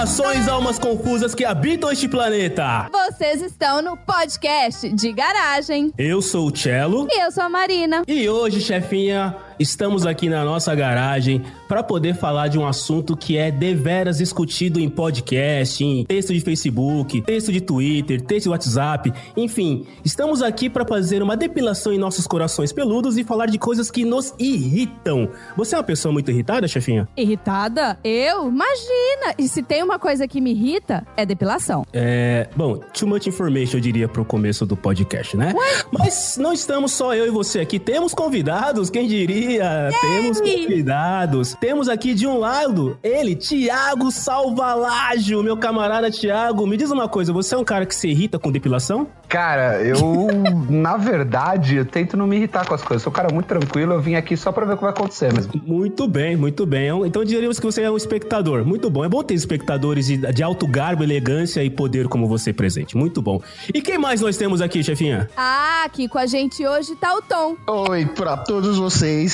Saudações, almas confusas que habitam este planeta! Vocês estão no podcast de garagem. Eu sou o Cello. E eu sou a Marina. E hoje, chefinha, estamos aqui na nossa garagem para poder falar de um assunto que é deveras discutido em podcast, em texto de Facebook, texto de Twitter, texto de WhatsApp, enfim, estamos aqui para fazer uma depilação em nossos corações peludos e falar de coisas que nos irritam. Você é uma pessoa muito irritada, chefinha? Irritada? Eu? Imagina! E se tem uma coisa que me irrita, é depilação. É. Bom, too much information, eu diria, pro começo do podcast, né? Ué? Mas não estamos só eu e você aqui, temos convidados, quem diria? Temos convidados. Temos aqui de um lado ele, Tiago Salvalágio, meu camarada Tiago. Me diz uma coisa, você é um cara que se irrita com depilação? Cara, eu, na verdade, eu tento não me irritar com as coisas. Sou um cara muito tranquilo, eu vim aqui só pra ver o que vai acontecer mesmo. Muito bem, muito bem. Então diríamos que você é um espectador. Muito bom. É bom ter espectadores de, de alto garbo, elegância e poder como você presente. Muito bom. E quem mais nós temos aqui, chefinha? Ah, aqui com a gente hoje tá o Tom. Oi pra todos vocês.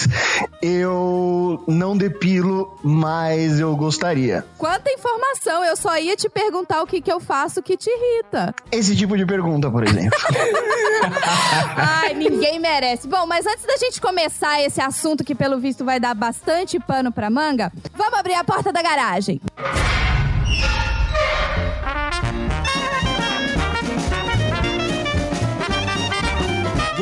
Eu não depilo, mas eu gostaria. Quanta informação! Eu só ia te perguntar o que, que eu faço que te irrita. Esse tipo de pergunta, por exemplo. Ai, ninguém merece. Bom, mas antes da gente começar esse assunto que pelo visto vai dar bastante pano pra manga, vamos abrir a porta da garagem.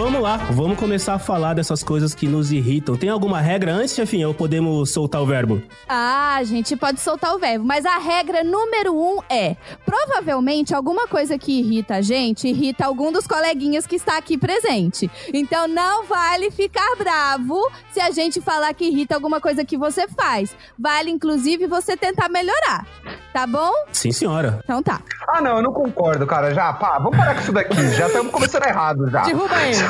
Vamos lá, vamos começar a falar dessas coisas que nos irritam. Tem alguma regra antes, chefinha, ou podemos soltar o verbo? Ah, a gente pode soltar o verbo, mas a regra número um é: provavelmente alguma coisa que irrita a gente irrita algum dos coleguinhas que está aqui presente. Então não vale ficar bravo se a gente falar que irrita alguma coisa que você faz. Vale, inclusive, você tentar melhorar. Tá bom? Sim, senhora. Então tá. Ah, não, eu não concordo, cara. Já, pá, vamos parar com isso daqui. Já estamos começando errado já. Derruba ele.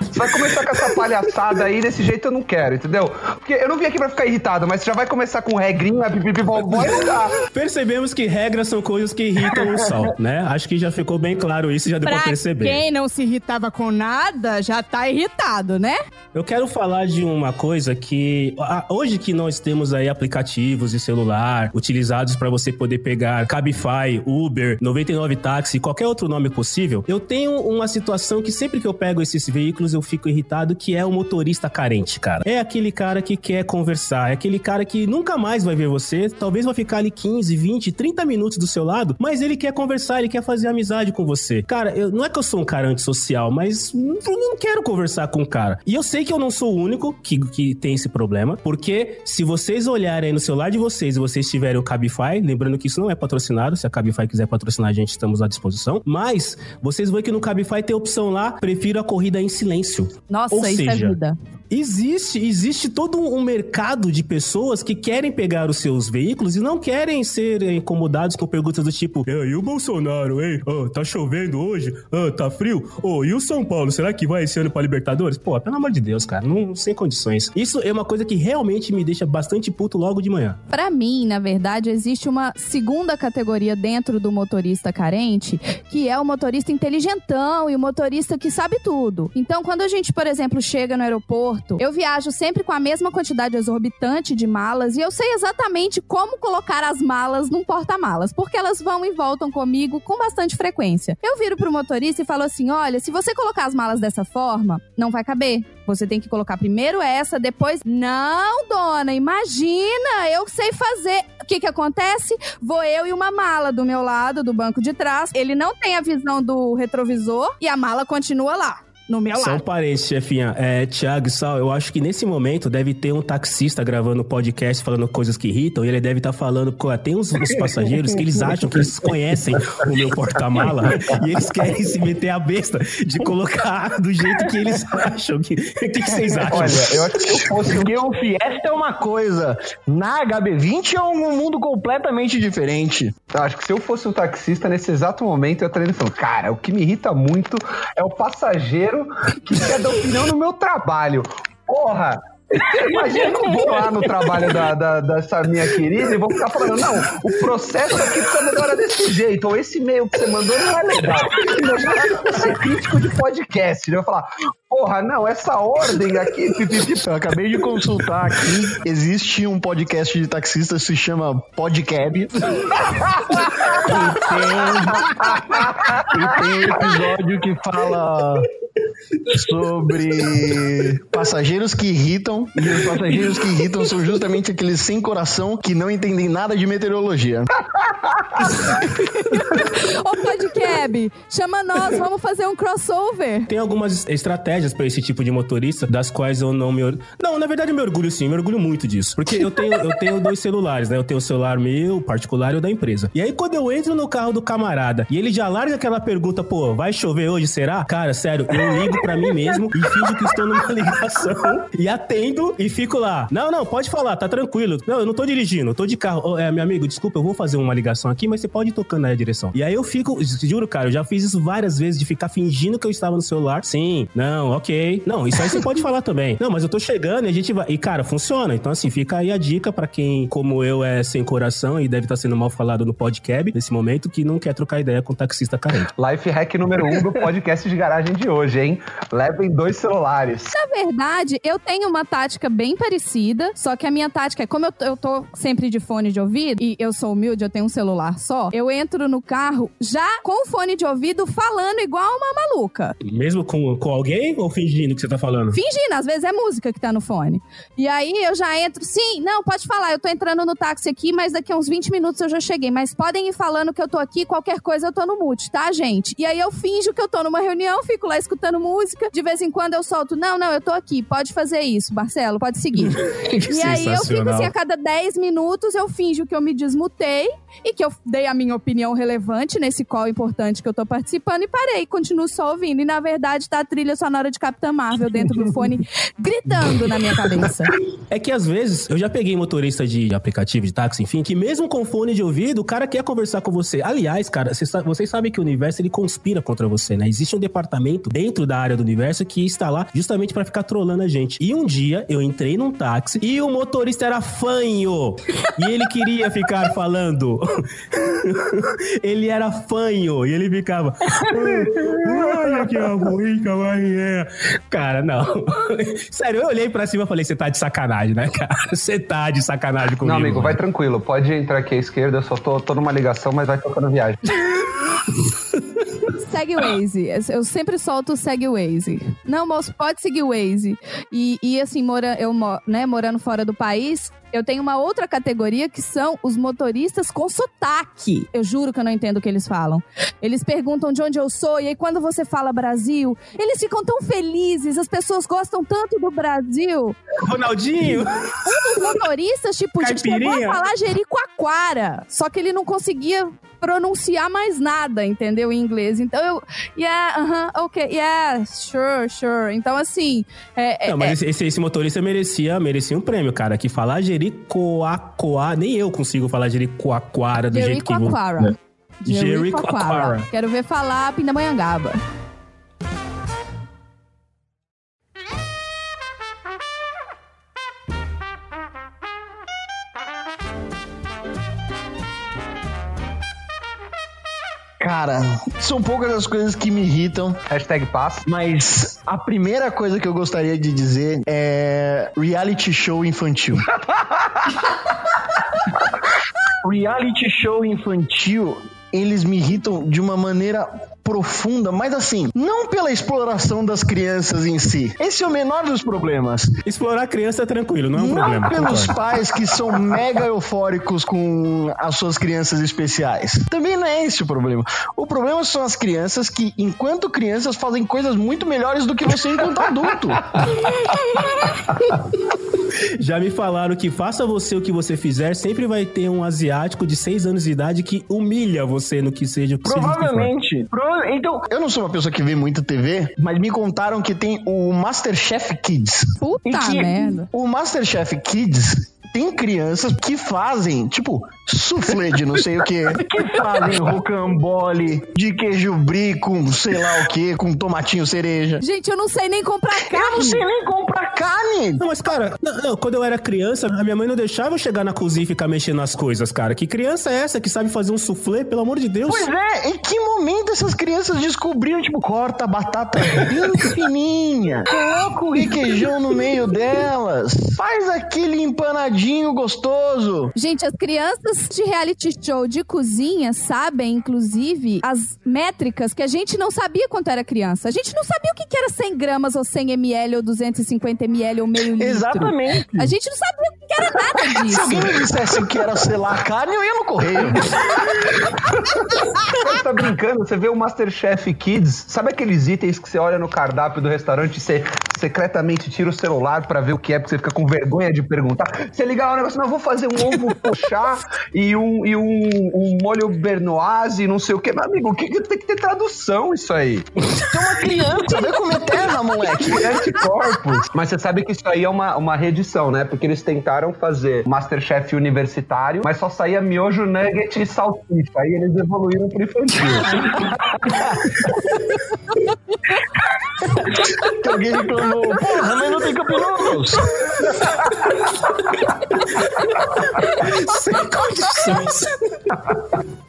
Você vai começar com essa palhaçada aí, desse jeito eu não quero, entendeu? Porque eu não vim aqui pra ficar irritado, mas você já vai começar com regrinha, pipipi, vovó, e não dá. Percebemos que regras são coisas que irritam o sol, né? Acho que já ficou bem claro isso, já deu pra Pra perceber. quem não se irritava com nada, já tá irritado, né? Eu quero falar de uma coisa que hoje que nós temos aí aplicativos de celular utilizados para você poder pegar Cabify, Uber, 99 táxi, qualquer outro nome possível, eu tenho uma situação que sempre que eu pego esses veículos eu fico irritado, que é o motorista carente, cara. É aquele cara que quer conversar, é aquele cara que nunca mais vai ver você, talvez vai ficar ali 15, 20, 30 minutos do seu lado, mas ele quer conversar, ele quer fazer amizade com você. Cara, eu, não é que eu sou um cara antissocial, mas eu não quero conversar com o cara. E eu sei que eu não sou o único que, que tem esse problema, porque se vocês olharem no celular de vocês e vocês tiverem o Cabify, lembrando que isso não é patrocinado, se a Cabify quiser patrocinar a gente, estamos à disposição, mas vocês veem que no Cabify tem opção lá, prefiro a em silêncio. Nossa, Ou isso seja, é vida. Existe, existe todo um mercado de pessoas que querem pegar os seus veículos e não querem ser incomodados com perguntas do tipo: "É, e o Bolsonaro, hein? Ô, tá chovendo hoje? Ô, tá frio? Ô, e o São Paulo, será que vai esse ano pra Libertadores? Pô, pelo amor de Deus, cara, não sem condições. Isso é uma coisa que realmente me deixa bastante puto logo de manhã. Pra mim, na verdade, existe uma segunda categoria dentro do motorista carente, que é o motorista inteligentão e o motorista que sabe tudo. Então, quando a gente, por exemplo, chega no aeroporto, eu viajo sempre com a mesma quantidade exorbitante de malas e eu sei exatamente como colocar as malas num porta-malas, porque elas vão e voltam comigo com bastante frequência. Eu viro pro motorista e falo assim: olha, se você colocar as malas dessa forma, não vai caber. Você tem que colocar primeiro essa, depois. Não, dona, imagina, eu sei fazer. O que que acontece? Vou eu e uma mala do meu lado, do banco de trás. Ele não tem a visão do retrovisor e a mala continua lá. No meu São lado. parentes, chefinha. É, Thiago e Sal, eu acho que nesse momento deve ter um taxista gravando podcast falando coisas que irritam e ele deve estar falando, pô, tem uns, uns passageiros que eles acham que eles conhecem o meu porta-mala e eles querem se meter a besta de colocar do jeito que eles acham. que- O que, que vocês acham? Olha, eu acho que se eu fosse Porque o Fiesta é uma coisa, na HB20 é um mundo completamente diferente. Eu acho que se eu fosse um taxista nesse exato momento, eu estaria falando, cara, o que me irrita muito é o passageiro que quer dar opinião no meu trabalho. Porra! Imagina, eu vou lá no trabalho da, da- dessa minha querida e vou ficar falando, não, o processo aqui precisa melhorar desse jeito, ou esse e-mail que você mandou não é legal. Imagina ser crítico de podcast, né? Eu falar, porra, não, essa ordem aqui, Eu acabei de consultar aqui. Existe um podcast de taxistas que se chama Podcab. e, tem, e tem episódio que fala sobre passageiros que irritam. E os passageiros que irritam são justamente aqueles sem coração que não entendem nada de meteorologia. Ô, Podcab, chama nós, vamos fazer um crossover. Tem algumas estratégias pra esse tipo de motorista, das quais eu não me orgulho. Não, na verdade eu me orgulho sim, eu me orgulho muito disso. Porque eu tenho, eu tenho dois celulares, né? Eu tenho o celular meu, particular, e o da empresa. E aí, quando eu entro no carro do camarada e ele já larga aquela pergunta, pô, vai chover hoje, será? Cara, sério, eu ligo pra mim mesmo e finjo que estou numa ligação e atendo e fico lá. Não, não, pode falar, tá tranquilo. Não, eu não tô dirigindo, eu tô de carro. Ô, é, meu amigo, desculpa, eu vou fazer uma ligação aqui, mas você pode ir tocando aí a direção. E aí eu fico, juro, cara, eu já fiz isso várias vezes de ficar fingindo que eu estava no celular. Sim, não, ok. Não, isso aí você pode falar também. Não, mas eu tô chegando e a gente vai. E, cara, funciona. Então, assim, fica aí a dica pra quem, como eu, é sem coração e deve estar sendo mal falado no podcast nesse momento, que não quer trocar ideia com taxista carente. Life hack número um do podcast de garagem de hoje, hein? Levem dois celulares. Na verdade, eu tenho uma tática bem parecida, só que a minha tática é, como eu, eu tô sempre de fone de ouvido, e eu sou humilde, eu tenho um celular só, eu entro no carro já com o fone de ouvido falando igual uma maluca. Mesmo com, com alguém ou fingindo que você tá falando? Fingindo, às vezes é música que tá no fone. E aí eu já entro, sim, não, pode falar, eu tô entrando no táxi aqui, mas daqui a uns 20 minutos eu já cheguei. Mas podem ir falando que eu tô aqui, qualquer coisa eu tô no mute, tá, gente? E aí eu finjo que eu tô numa reunião, fico lá escutando música. De vez em quando eu solto, não, não, eu tô aqui, pode fazer isso, Marcelo, pode seguir. E aí eu fico assim, a cada 10 minutos eu finjo que eu me desmutei e que eu dei a minha opinião relevante nesse call importante que eu tô participando e parei, continuo só ouvindo. E na verdade tá a trilha sonora de Capitã Marvel dentro do fone gritando na minha cabeça. É que às vezes, eu já peguei motorista de aplicativo, de táxi, enfim, que mesmo com fone de ouvido, o cara quer conversar com você. Aliás, cara, vocês sa- vocês sabem que o universo ele conspira contra você, né? Existe um departamento dentro da área do universo que está lá justamente pra ficar trolando a gente. E um dia eu entrei num táxi e o motorista era fanho. e ele queria ficar falando. ele era fanho e ele ficava. Olha que ruim, é. Cara, não. Sério, eu olhei pra cima e falei: você tá de sacanagem, né, cara? Você tá de sacanagem comigo. Não, amigo, vai mano. tranquilo. Pode entrar aqui à esquerda, eu só tô, tô numa ligação, mas vai tocando viagem. Segue o Waze. Eu sempre solto o segue o Waze. Não, moço, pode seguir o Waze. E, e assim, mora, eu né, morando fora do país, eu tenho uma outra categoria que são os motoristas com sotaque. Eu juro que eu não entendo o que eles falam. Eles perguntam de onde eu sou, e aí quando você fala Brasil, eles ficam tão felizes, as pessoas gostam tanto do Brasil. Ronaldinho! Os motoristas, tipo, tipo, chegou a Caipirinha. falar Jericoacoara. Só que ele não conseguia pronunciar mais nada, entendeu? Em inglês. Então eu. Yeah, uh-huh, ok, yeah, sure, sure. Então, assim. É, é- Não, mas esse, esse, esse motorista merecia, merecia um prêmio, cara. Que falar Jericoacoara, nem eu consigo falar Jericoacoara do jeito que... Jericoacoara. Jericoacoara. Quero ver falar Pindamonhangaba. São poucas as coisas que me irritam, Hashtag paz. mas a primeira coisa que eu gostaria de dizer é reality show infantil. reality show infantil, eles me irritam de uma maneira profunda, mas assim, não pela exploração das crianças em si. Esse é o menor dos problemas. Explorar criança é tranquilo, não é um Não problema. pelos concordo. pais que são mega eufóricos com as suas crianças especiais. Também não é esse o problema. O problema são as crianças que, enquanto crianças, fazem coisas muito melhores do que você enquanto adulto. Já me falaram que faça você o que você fizer, sempre vai ter um asiático de 6 anos de idade que humilha você no que seja o que seja que. Provavelmente. Então, eu não sou uma pessoa que vê muito TV, mas me contaram que tem o Masterchef Kids. Puta que merda. O Masterchef Kids tem crianças que fazem, tipo, soufflé de não sei o que, que fazem rocambole de queijo brie com sei lá o que, com tomatinho cereja. Gente, eu não sei nem comprar Eu não carne. sei nem comprar carne. Não, mas, cara, não, não, quando eu era criança, a minha mãe não deixava eu chegar na cozinha e ficar mexendo nas coisas, cara. Que criança é essa que sabe fazer um soufflé, pelo amor de Deus? Pois é, em que momento essas crianças descobriram, tipo, corta a batata bem fininha, coloca o requeijão no meio delas, faz aquele empanadinho gostoso. Gente, as crianças de reality show de cozinha sabem, inclusive, as métricas que a gente não sabia quando era criança. A gente não sabia o que que era 100 gramas ou 100 ml ou 250 ml ou meio litro. Exatamente. A gente não sabia o que era nada Se disso. alguém me dissesse que era selar carne, eu ia no correio. Você tá brincando? Você vê o Masterchef Kids, sabe aqueles itens que você olha no cardápio do restaurante e você secretamente tira o celular pra ver o que é, porque você fica com vergonha de perguntar? Você liga lá o negócio, não, eu vou fazer um ovo pochá e um, e um, um molho bernoise e não sei o que. Meu amigo, o que, que tem que ter tradução isso aí? Você é uma criança, vai comer terra, moleque. Anticorpos. Mas você sabe que isso aí é uma, uma reedição, né? Porque eles tentaram fazer Masterchef universitário, mas só saía miojo, nugget e salsicha. Aí eles evoluíram pro infantil. Que alguém reclamou, porra, mas não tem Cup Noodles. Sem condições.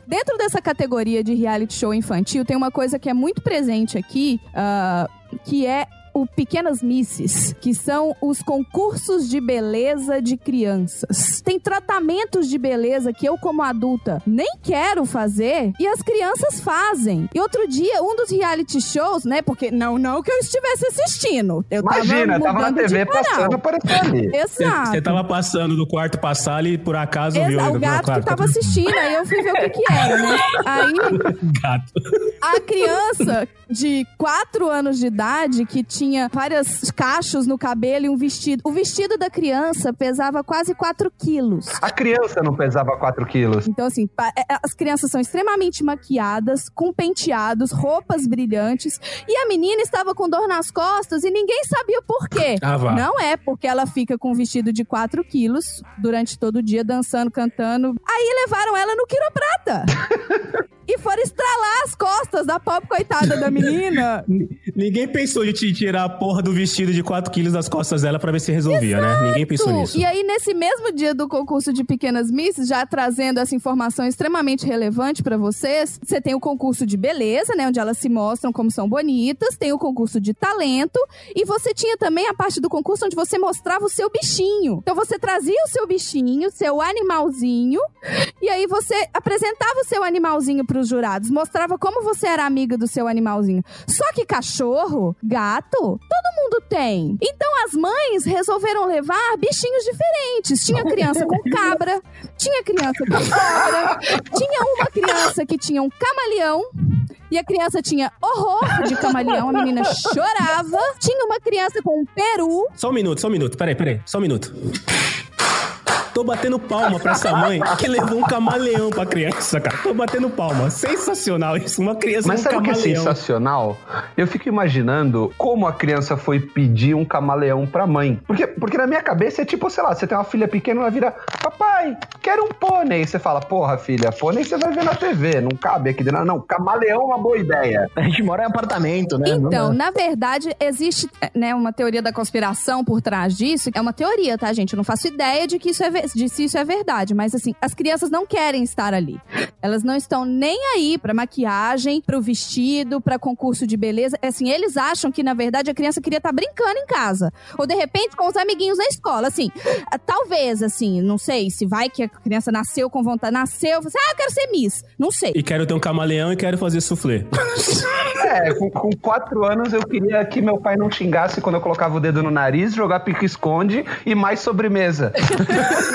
Dentro dessa categoria de reality show infantil, tem uma coisa que é muito presente aqui, ah, que é o Pequenas Misses, que são os concursos de beleza de crianças. Tem tratamentos de beleza que eu, como adulta, nem quero fazer e as crianças fazem. E outro dia, um dos reality shows, né? Porque não, não que eu estivesse assistindo. Eu Imagina, tava, tava na TV passando, apareceu ali. Exato. Você tava passando do quarto pra sala e por acaso viu. Exa- o gato que tava assistindo, aí eu fui ver o que que era, né? Aí Gato. a criança de 4 anos de idade que tinha vários cachos no cabelo e um vestido. O vestido da criança pesava quase 4 quilos. A criança não pesava 4 quilos. Então, assim, pa- é- as crianças são extremamente maquiadas, com penteados, roupas brilhantes. E a menina estava com dor nas costas e ninguém sabia por quê. Ah. Não é porque ela fica com um vestido de 4 quilos durante todo o dia, dançando, cantando. Aí levaram ela no quiroprata. e foram estralar as costas da pobre coitada da menina. Ninguém pensou de te tirar a porra do vestido de 4 quilos das costas dela pra ver se resolvia, né? Ninguém pensou nisso. E aí, nesse mesmo dia do concurso de Pequenas Misses, já trazendo essa informação extremamente relevante pra vocês, você tem o concurso de beleza, né? Onde elas se mostram como são bonitas, tem o concurso de talento, e você tinha também a parte do concurso onde você mostrava o seu bichinho. Então você trazia o seu bichinho, seu animalzinho, e aí você apresentava o seu animalzinho pros jurados, mostrava como você era amiga do seu animalzinho. Só que cachorro, gato, todo mundo tem. Então as mães resolveram levar bichinhos diferentes. Tinha criança com cabra, tinha criança com cobra, tinha uma criança que tinha um camaleão. E a criança tinha horror de camaleão, a menina chorava. Tinha uma criança com um peru. Só um minuto, só um minuto. Peraí, peraí. Só um minuto. Tô batendo palma pra essa mãe que levou um camaleão pra criança, cara. Tô batendo palma. Sensacional isso. Uma criança Mas um sabe o que é sensacional? Eu fico imaginando como a criança foi pedir um camaleão pra mãe. Porque, porque na minha cabeça é tipo, sei lá, você tem uma filha pequena, ela vira, papai, quero um pônei. Você fala, porra, filha, pônei você vai ver na TV, não cabe aqui dentro. Não, camaleão é uma boa ideia. A gente mora em apartamento, né? Então, na verdade, existe né, uma teoria da conspiração por trás disso. É uma teoria, tá, gente? Eu não faço ideia de que isso é, ve- de se isso é verdade. Mas, assim, as crianças não querem estar ali. Elas não estão nem aí pra maquiagem, pro vestido, pra concurso de beleza. Assim, eles acham que, na verdade, a criança queria estar brincando em casa. Ou, de repente, com os amiguinhos na escola. Assim, talvez, assim, não sei, se vai que a criança nasceu com vontade, nasceu, você, ah, eu quero ser Miss. Não sei. E quero ter um camaleão e quero fazer soufflé. É, com, com quatro anos eu queria que meu pai não xingasse quando eu colocava o dedo no nariz, jogar pique-esconde e mais sobremesa.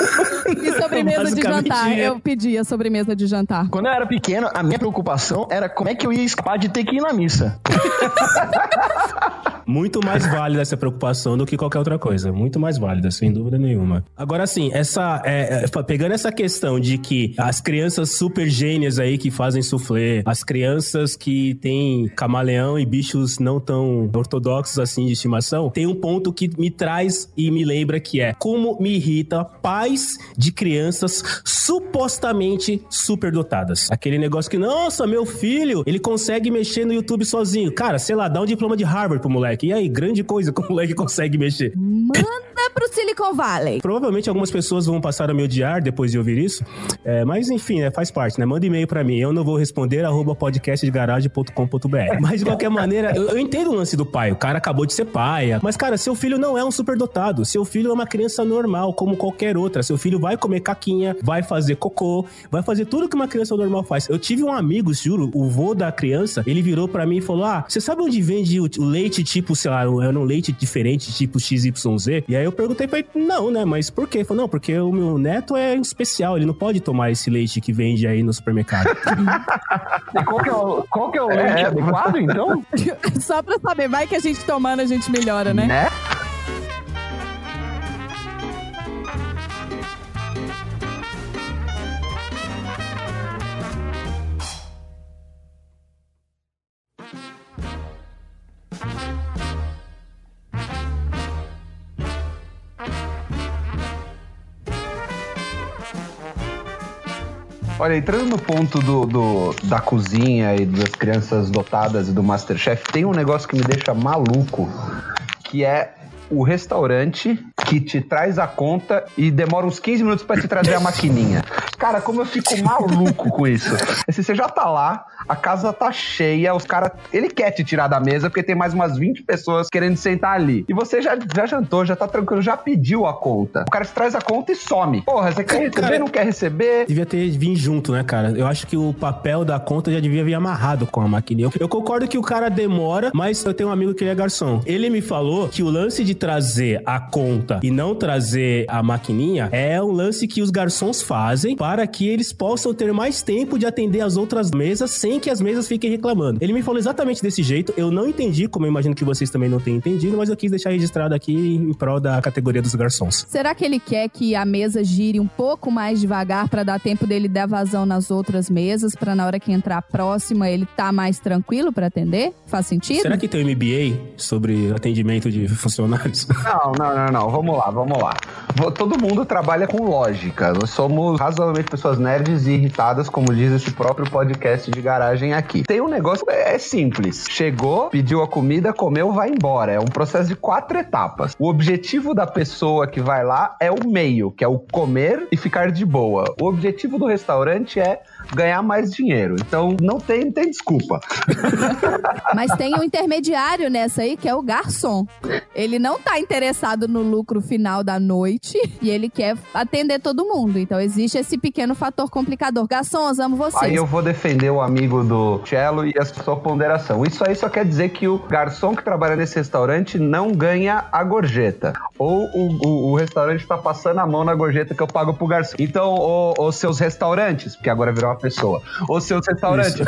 E sobremesa de jantar. é. Eu pedia sobremesa de jantar. Quando eu era pequeno, a minha preocupação era como é que eu ia escapar de ter que ir na missa. Muito mais válida essa preocupação do que qualquer outra coisa. Muito mais válida, sem dúvida nenhuma. Agora, sim, essa, é, é, pegando essa questão de que as crianças super gênias aí que fazem soufflé, as crianças que têm camaleão e bichos não tão ortodoxos assim de estimação, tem um ponto que me traz e me lembra que é como me irrita pais de crianças supostamente superdotadas. Aquele negócio que, nossa, meu filho, ele consegue mexer no YouTube sozinho. Cara, sei lá, dá um diploma de Harvard pro moleque. E aí, grande coisa que o moleque consegue mexer. Manda pro Silicon Valley. Provavelmente algumas pessoas vão passar a me odiar depois de ouvir isso. É, mas enfim, né, faz parte, né? Manda e-mail pra mim. Eu não vou responder, arroba podcastdegarage.com.br. Mas de qualquer maneira, eu, eu entendo o lance do pai. O cara acabou de ser pai. Mas, cara, seu filho não é um superdotado. Seu filho é uma criança normal, como qualquer outra. Seu filho vai comer caquinha, vai fazer cocô, vai fazer tudo que uma criança normal faz. Eu tive um amigo, juro, o vô da criança, ele virou pra mim e falou: Ah, você sabe onde vende o, leite tipo, sei lá, era um leite diferente, tipo XYZ? E aí eu perguntei pra ele: Não, né? Mas por quê? Ele falou: Não, porque o meu neto é especial, ele não pode tomar esse leite que vende aí no supermercado. E qual que é o, qual que é o leite adequado, então? Só pra saber, vai que a gente tomando, a gente melhora, né? Né? Olha, entrando no ponto do, do- da cozinha e das crianças dotadas e do Masterchef, tem um negócio que me deixa maluco, que é o restaurante que te traz a conta e demora uns 15 minutos pra te trazer a maquininha. Cara, como eu fico maluco com isso. Assim, você já tá lá, a casa tá cheia, os caras. Ele quer te tirar da mesa porque tem mais umas 20 pessoas querendo sentar ali. E você já, já jantou, já tá tranquilo, já pediu a conta. O cara te traz a conta e some. Porra, você quer receber, Cara, não quer receber? Devia ter vindo junto, né, cara? Eu acho que o papel da conta já devia vir amarrado com a maquininha. Eu, eu concordo que o cara demora, mas eu tenho um amigo que ele é garçom. Ele me falou que o lance de trazer a conta e não trazer a maquininha é um lance que os garçons fazem para que eles possam ter mais tempo de atender as outras mesas sem que as mesas fiquem reclamando. Ele me falou exatamente desse jeito. Eu não entendi, como eu imagino que vocês também não tenham entendido, mas eu quis deixar registrado aqui em prol da categoria dos garçons. Será que ele quer que a mesa gire um pouco mais devagar pra dar tempo dele dar vazão nas outras mesas, pra na hora que entrar a próxima ele tá mais tranquilo pra atender? Faz sentido? Será que tem um MBA sobre atendimento de funcionários? Não, não, não, não. Vamos lá, vamos lá. Todo mundo trabalha com lógica. Nós somos razoavelmente pessoas nerds e irritadas, como diz esse próprio podcast de garagem aqui. Tem um negócio, é é simples. Chegou, pediu a comida, comeu, vai embora. É um processo de quatro etapas. O objetivo da pessoa que vai lá é o meio, que é o comer e ficar de boa. O objetivo do restaurante é ganhar mais dinheiro. Então não tem, não tem desculpa. Mas tem um intermediário nessa aí, que é o garçom. Ele não tá interessado no lucro final da noite e ele quer atender todo mundo. Então existe esse pequeno fator complicador. Garçons, amo vocês. Aí eu vou defender o amigo do Cello e a sua ponderação. Isso aí só quer dizer que o garçom que trabalha nesse restaurante não ganha a gorjeta. Ou o, o- o restaurante tá passando a mão na gorjeta que eu pago pro garçom. Então, os seus restaurantes, porque agora virou uma pessoa, os seus restaurantes,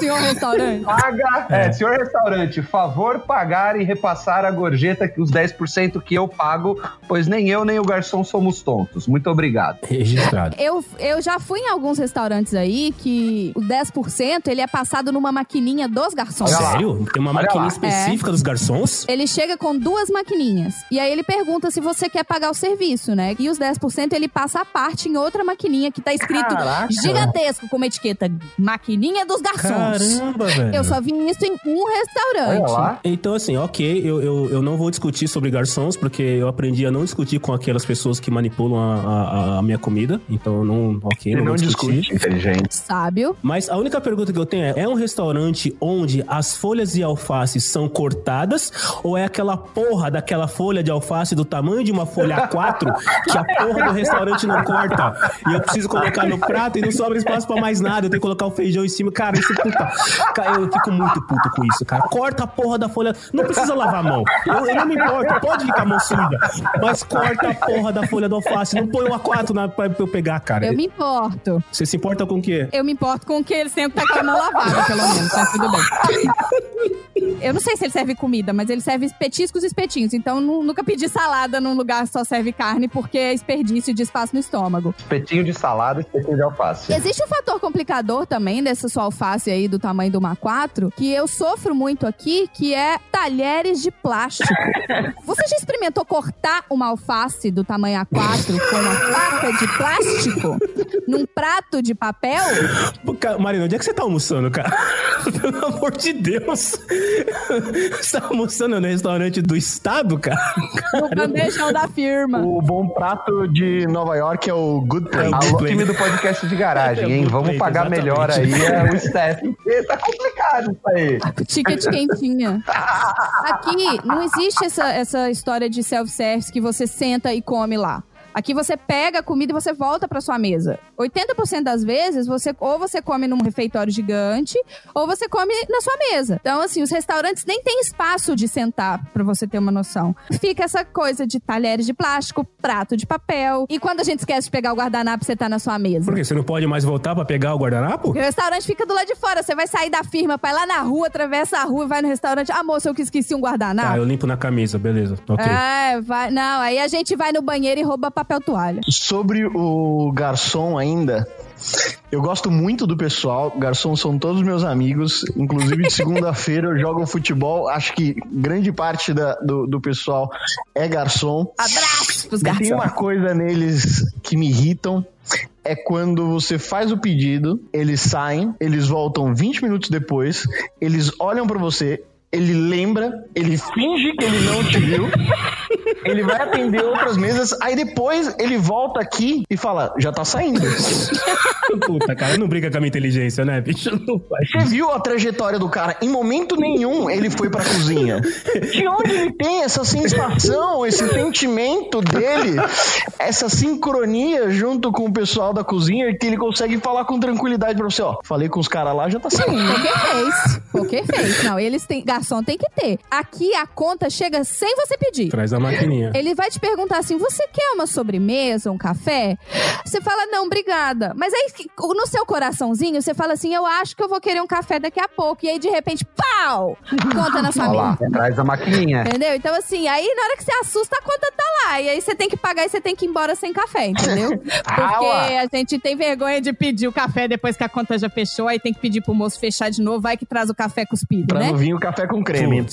Senhor restaurante. paga. É. senhor restaurante, favor pagar e repassar a gorjeta que os 10% que eu pago, pois nem eu nem o garçom somos tontos. Muito obrigado. Registrado. Eu, eu já fui em alguns restaurantes aí que o 10% ele é passado numa maquininha dos garçons. Sério? Tem uma Olha maquininha lá. específica dos garçons? Ele chega com duas maquininhas. E aí ele pergunta se você quer pagar o serviço, né? E os 10% ele passa a parte em outra maquininha que tá escrito Caraca. gigantesco com uma etiqueta maquininha dos garçons. Caramba, velho. Eu só vi isso em um restaurante. Olha lá. Então, assim, ok, eu, eu, eu não vou discutir sobre garçons, porque eu aprendi a não discutir com aquelas pessoas que manipulam a, a- a minha comida. Então, eu não, ok, Ele não, não discute, inteligente. Sábio. Mas a única pergunta que eu tenho é: é um restaurante onde as folhas de alface são cortadas? Ou é aquela porra daquela folha de alface do tamanho de uma folha A4 que a porra do restaurante não corta? E eu preciso colocar no prato e não sobra espaço pra mais nada. Eu tenho que colocar o feijão em cima. Cara, isso puta. Cara, eu fico muito puto com isso, cara. Corta a porra da folha. Não precisa lavar a mão. Eu, eu não me importo, pode ficar a mão suja. Mas corta a porra da folha do alface. Não põe o A4 na, pra eu pegar, cara. Eu me importo. Você se importa com o quê? Eu me importo com que ele sempre tá com a mão lavada, pelo menos. Mas tudo bem. Eu não sei se ele serve comida, mas ele serve petiscos e espetinhos. Então, nu- nunca pedi salada num lugar que só serve carne, porque é desperdício de espaço no estômago. Espetinho de salada e espetinho de alface. Existe um fator complicador também dessa sua alface aí do tamanho do A4, que eu sofro muito aqui, que é talheres de plástico. Você já experimentou cortar uma alface do tamanho A4 com uma faca de plástico? num prato de papel, Marina, onde é que você tá almoçando, cara? Pelo amor de Deus. Você tá almoçando no restaurante do estado, cara? no bandejão da firma. O bom prato de Nova York é o Good Plate. É o Alô, time do podcast de garagem, hein? Vamos pagar exatamente. melhor aí é o staff. porque Tá complicado isso aí. Ticket quentinha. Aqui não existe essa, essa história de self-service que você senta e come lá. Aqui você pega a comida e você volta pra sua mesa. 80% das vezes, você ou você come num refeitório gigante, ou você come na sua mesa. Então, assim, os restaurantes nem têm espaço de sentar, pra você ter uma noção. Fica essa coisa de talheres de plástico, prato de papel. E quando a gente esquece de pegar o guardanapo, você tá na sua mesa. Por quê? Você não pode mais voltar pra pegar o guardanapo? O restaurante fica do lado de fora. Você vai sair da firma, vai lá na rua, atravessa a rua e vai no restaurante. Ah, moça, eu que esqueci um guardanapo. Ah, eu limpo na camisa, beleza. Ok. É, vai. Não, aí a gente vai no banheiro e rouba papel toalha. Sobre o garçom ainda, eu gosto muito do pessoal. Garçom são todos meus amigos. Inclusive, de segunda-feira eu jogo futebol. Acho que grande parte da- do, do pessoal é garçom. Abraço pros E tem garçons. uma coisa neles que me irritam. É quando você faz o pedido, eles saem, eles voltam 20 minutos depois, eles olham pra você, ele lembra, ele finge que ele não te viu, ele vai atender outras mesas, aí depois ele volta aqui e fala, já tá saindo. Puta, cara, não briga com a minha inteligência, né, bicho? Você viu a trajetória do cara? Em momento nenhum ele foi pra cozinha. De onde ele tem essa sensação, esse sentimento dele, essa sincronia junto com o pessoal da cozinha que ele consegue falar com tranquilidade pra você, ó. Falei com os caras lá, já tá saindo. Porque fez. Porque fez. Não, eles têm. Garçom tem que ter. Aqui a conta chega sem você pedir. Traz a Ele vai te perguntar assim: você quer uma sobremesa, um café? Você fala, não, obrigada. Mas aí, no seu coraçãozinho, você fala assim: eu acho que eu vou querer um café daqui a pouco. E aí, de repente, pau! Conta na mesa. traz a maquininha. Entendeu? Então, assim, aí na hora que você assusta, a conta tá lá. E aí você tem que pagar e você tem que ir embora sem café, entendeu? Porque Ah, a gente tem vergonha de pedir o café depois que a conta já fechou, aí tem que pedir pro moço fechar de novo, vai que traz o café cuspido, Pra né? não vir o café com creme.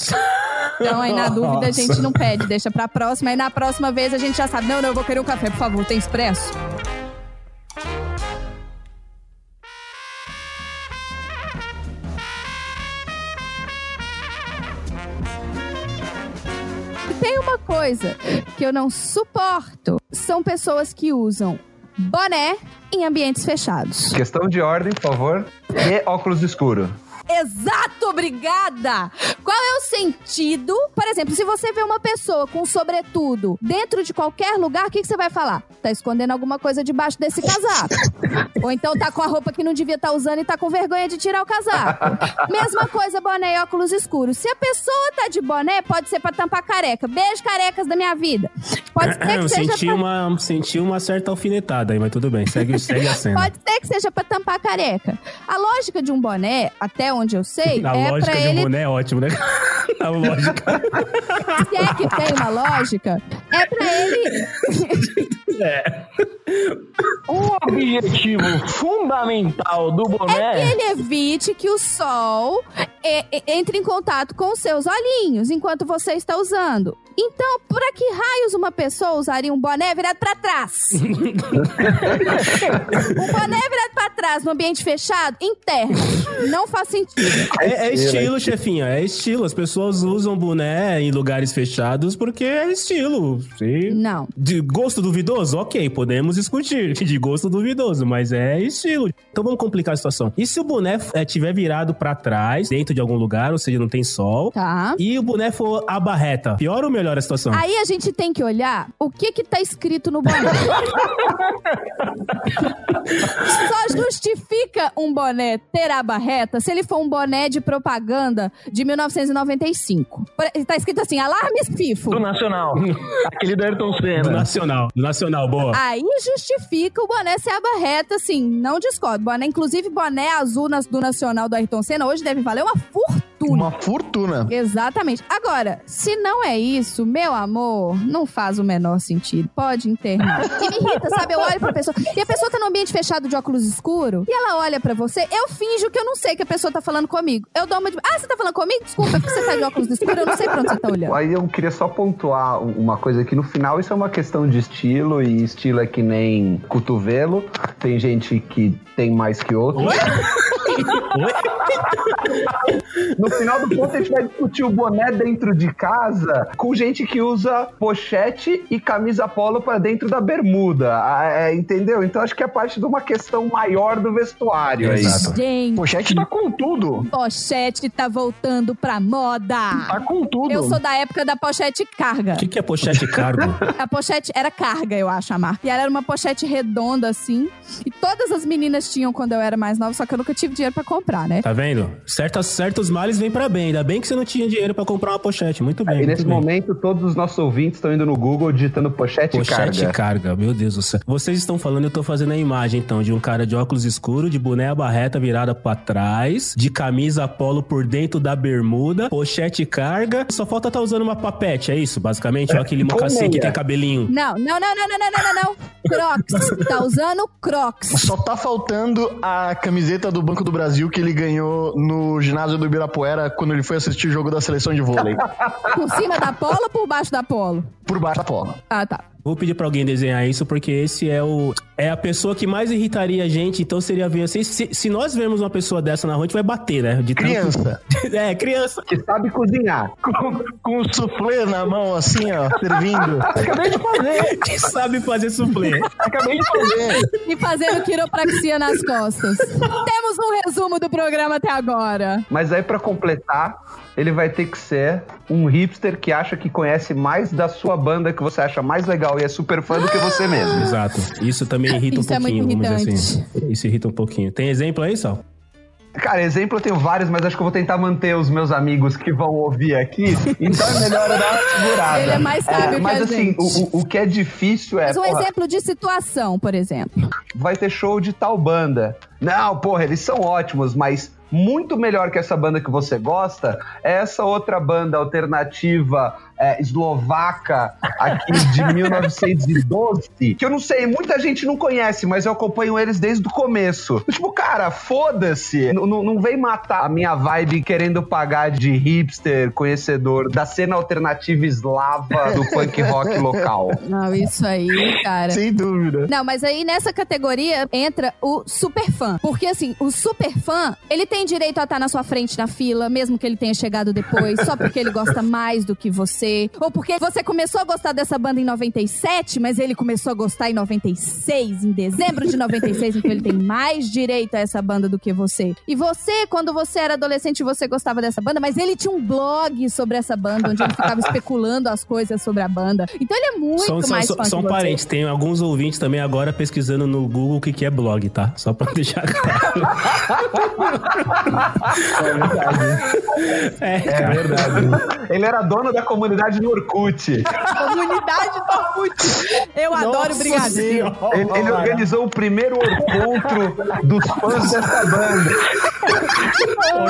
Então aí na dúvida a Nossa. gente não pede, deixa pra próxima. Aí na próxima vez a gente já sabe, não, não, eu vou querer um café, por favor, tem expresso? E Tem uma coisa que eu não suporto, são pessoas que usam boné em ambientes fechados. Questão de ordem, por favor. E óculos escuro. Exato, obrigada! Qual é o sentido? Por exemplo, se você vê uma pessoa com sobretudo dentro de qualquer lugar, o que, que você vai falar? Tá escondendo alguma coisa debaixo desse casaco. Ou então tá com a roupa que não devia estar usando e tá com vergonha de tirar o casaco. Mesma coisa, boné e óculos escuros. Se a pessoa tá de boné, pode ser pra tampar careca. Beijo, carecas da minha vida. Pode ser que Eu seja senti pra uma, senti uma certa alfinetada aí, mas tudo bem. Segue, segue a cena. Pode ser que seja pra tampar careca. A lógica de um boné, até onde eu sei, A é lógica pra de um ele. boné é ótimo, né? A lógica. Se é que tem uma lógica, é pra ele. É. O objetivo fundamental do É que boné ele evite que o sol é, é, entre em contato com os seus olhinhos enquanto você está usando. Então, por que raios uma pessoa usaria um boné virado pra trás? um boné virado pra trás no ambiente fechado, interno. Não faz sentido. É, é estilo, chefinha. É estilo. As pessoas usam boné em lugares fechados porque é estilo. Sim. Não. De gosto duvidoso? Ok, podemos discutir. De gosto duvidoso, mas é estilo. Então vamos complicar a situação. E se o boné é, tiver virado pra trás, dentro de algum lugar, ou seja, não tem sol, Tá. e o boné for a barreta, pior ou melhor a situação? Aí a gente tem que olhar o que que tá escrito no boné. Só justifica um boné ter aba reta se ele for um boné de propaganda de 1995. Por- Tá escrito assim, alarmes FIFO. do Nacional. Aquele do Ayrton Do Senna. Nacional. Do Nacional, boa. Aí justifica o boné ser aba reta, assim, não discordo. Boné, inclusive, boné azul nas- do Nacional do Ayrton Senna hoje deve valer uma fortuna. Fortuna. Uma fortuna. Exatamente. Agora, se não é isso, meu amor, não faz o menor sentido. Pode internar. E me irrita, sabe? Eu olho pra pessoa. E a pessoa tá num ambiente fechado de óculos escuro. E ela olha pra você. Eu finjo que eu não sei que a pessoa tá falando comigo. Eu dou uma de. Ah, você tá falando comigo? Desculpa, é porque você tá de óculos escuro. Eu não sei pra onde você tá olhando. Aí eu queria só pontuar uma coisa aqui. No final, isso é uma questão de estilo, e estilo é que nem cotovelo. Tem gente que tem mais que outros. Oi? Oi? No final do ponto, a gente vai discutir o boné dentro de casa com gente que usa pochete e camisa polo pra dentro da bermuda. Ah, é, entendeu? Então acho que é parte de uma questão maior do vestuário. aí. Exato. Gente, Pochete tá com tudo. pochete tá voltando pra moda. Tá com tudo. Eu sou da época da pochete carga. O que, que é pochete cargo? A pochete era carga, eu acho, a marca. E ela era uma pochete redonda, assim. E todas as meninas tinham quando eu era mais nova, só que eu nunca tive dinheiro pra comprar, né? Tá vendo? Certos, certos males vêm pra bem. Ainda bem que você não tinha dinheiro pra comprar uma pochete. Muito bem. E nesse bem. momento, todos os nossos ouvintes estão indo no Google digitando pochete, Pochete carga. carga. meu Deus do céu. Vocês estão falando, eu tô fazendo a imagem então de um cara de óculos escuros, de boné à barreta virada pra trás, de camisa polo por dentro da bermuda, pochete carga. Só falta tá usando uma papete, é isso, basicamente? Ou aquele mocassim que tem cabelinho. Não, não, não, não, não, não, não, não, não. Crocs. Tá usando Crocs. Só tá faltando a camiseta do Banco do Brasil que ele ganhou no ginásio do Ibirapuera quando ele foi assistir o jogo da seleção de vôlei. Por cima da polo ou por baixo da polo? Por baixo da polo. Ah, tá. Vou pedir pra alguém desenhar isso, porque esse é o. É a pessoa que mais irritaria a gente, então seria ver assim. Se, se nós vermos uma pessoa dessa na rua, a gente vai bater, né? De tanto- Criança. é, criança. Que sabe cozinhar. Com, com na mão, assim, ó, servindo. Acabei de fazer. Que sabe fazer soufflé. Acabei de fazer. E fazendo quiropraxia nas costas. Temos um resumo do programa até agora. Mas aí, pra completar, ele vai ter que ser um hipster que acha que conhece mais da sua banda que você acha mais legal e é super fã do que você mesmo. Exato. Isso também irrita Isso é um muito pouquinho, vamos dizer assim. Isso irrita um pouquinho. Tem exemplo aí, Sal? Cara, exemplo eu tenho vários, mas acho que eu vou tentar manter os meus amigos que vão ouvir aqui. Então é melhor dar uma segurada. Ele é mais sábio que Mas a assim, o- o que é difícil é. Mas um porra, exemplo de situação, por exemplo. vai ter show de tal banda. Não, porra, eles são ótimos, mas muito melhor que essa banda que você gosta é essa outra banda alternativa é, eslovaca aqui de 1912, que eu não sei, muita gente não conhece, mas eu acompanho eles desde o começo. Tipo, cara, foda-se. Não vem matar a minha vibe querendo pagar de hipster, conhecedor da cena alternativa eslava do punk rock local. Não, isso aí, cara. Sem dúvida. Não, mas aí nessa categoria entra o super fã. Porque assim, o super fã, ele tem direito a estar na sua frente na fila, mesmo que ele tenha chegado depois, só porque ele gosta mais do que você. Ou porque você começou a gostar dessa banda em 97, mas ele começou a gostar em 96, em dezembro de 96, então ele tem mais direito a essa banda do que você. E você, quando você era adolescente, você gostava dessa banda, mas ele tinha um blog sobre essa banda, onde ele ficava especulando as coisas sobre a banda. Então ele é muito são, mais são, fã são que você. parentes. Tem alguns ouvintes também agora pesquisando no Google o que, que é blog, tá? Só pra deixar claro. é, É cara. verdade. Ele era dono da comunidade do Orkut. Comunidade do Orkut. Eu adoro Nossa brigadeiro. Senhora. Ele, ele organizou o primeiro encontro dos fãs dessa banda.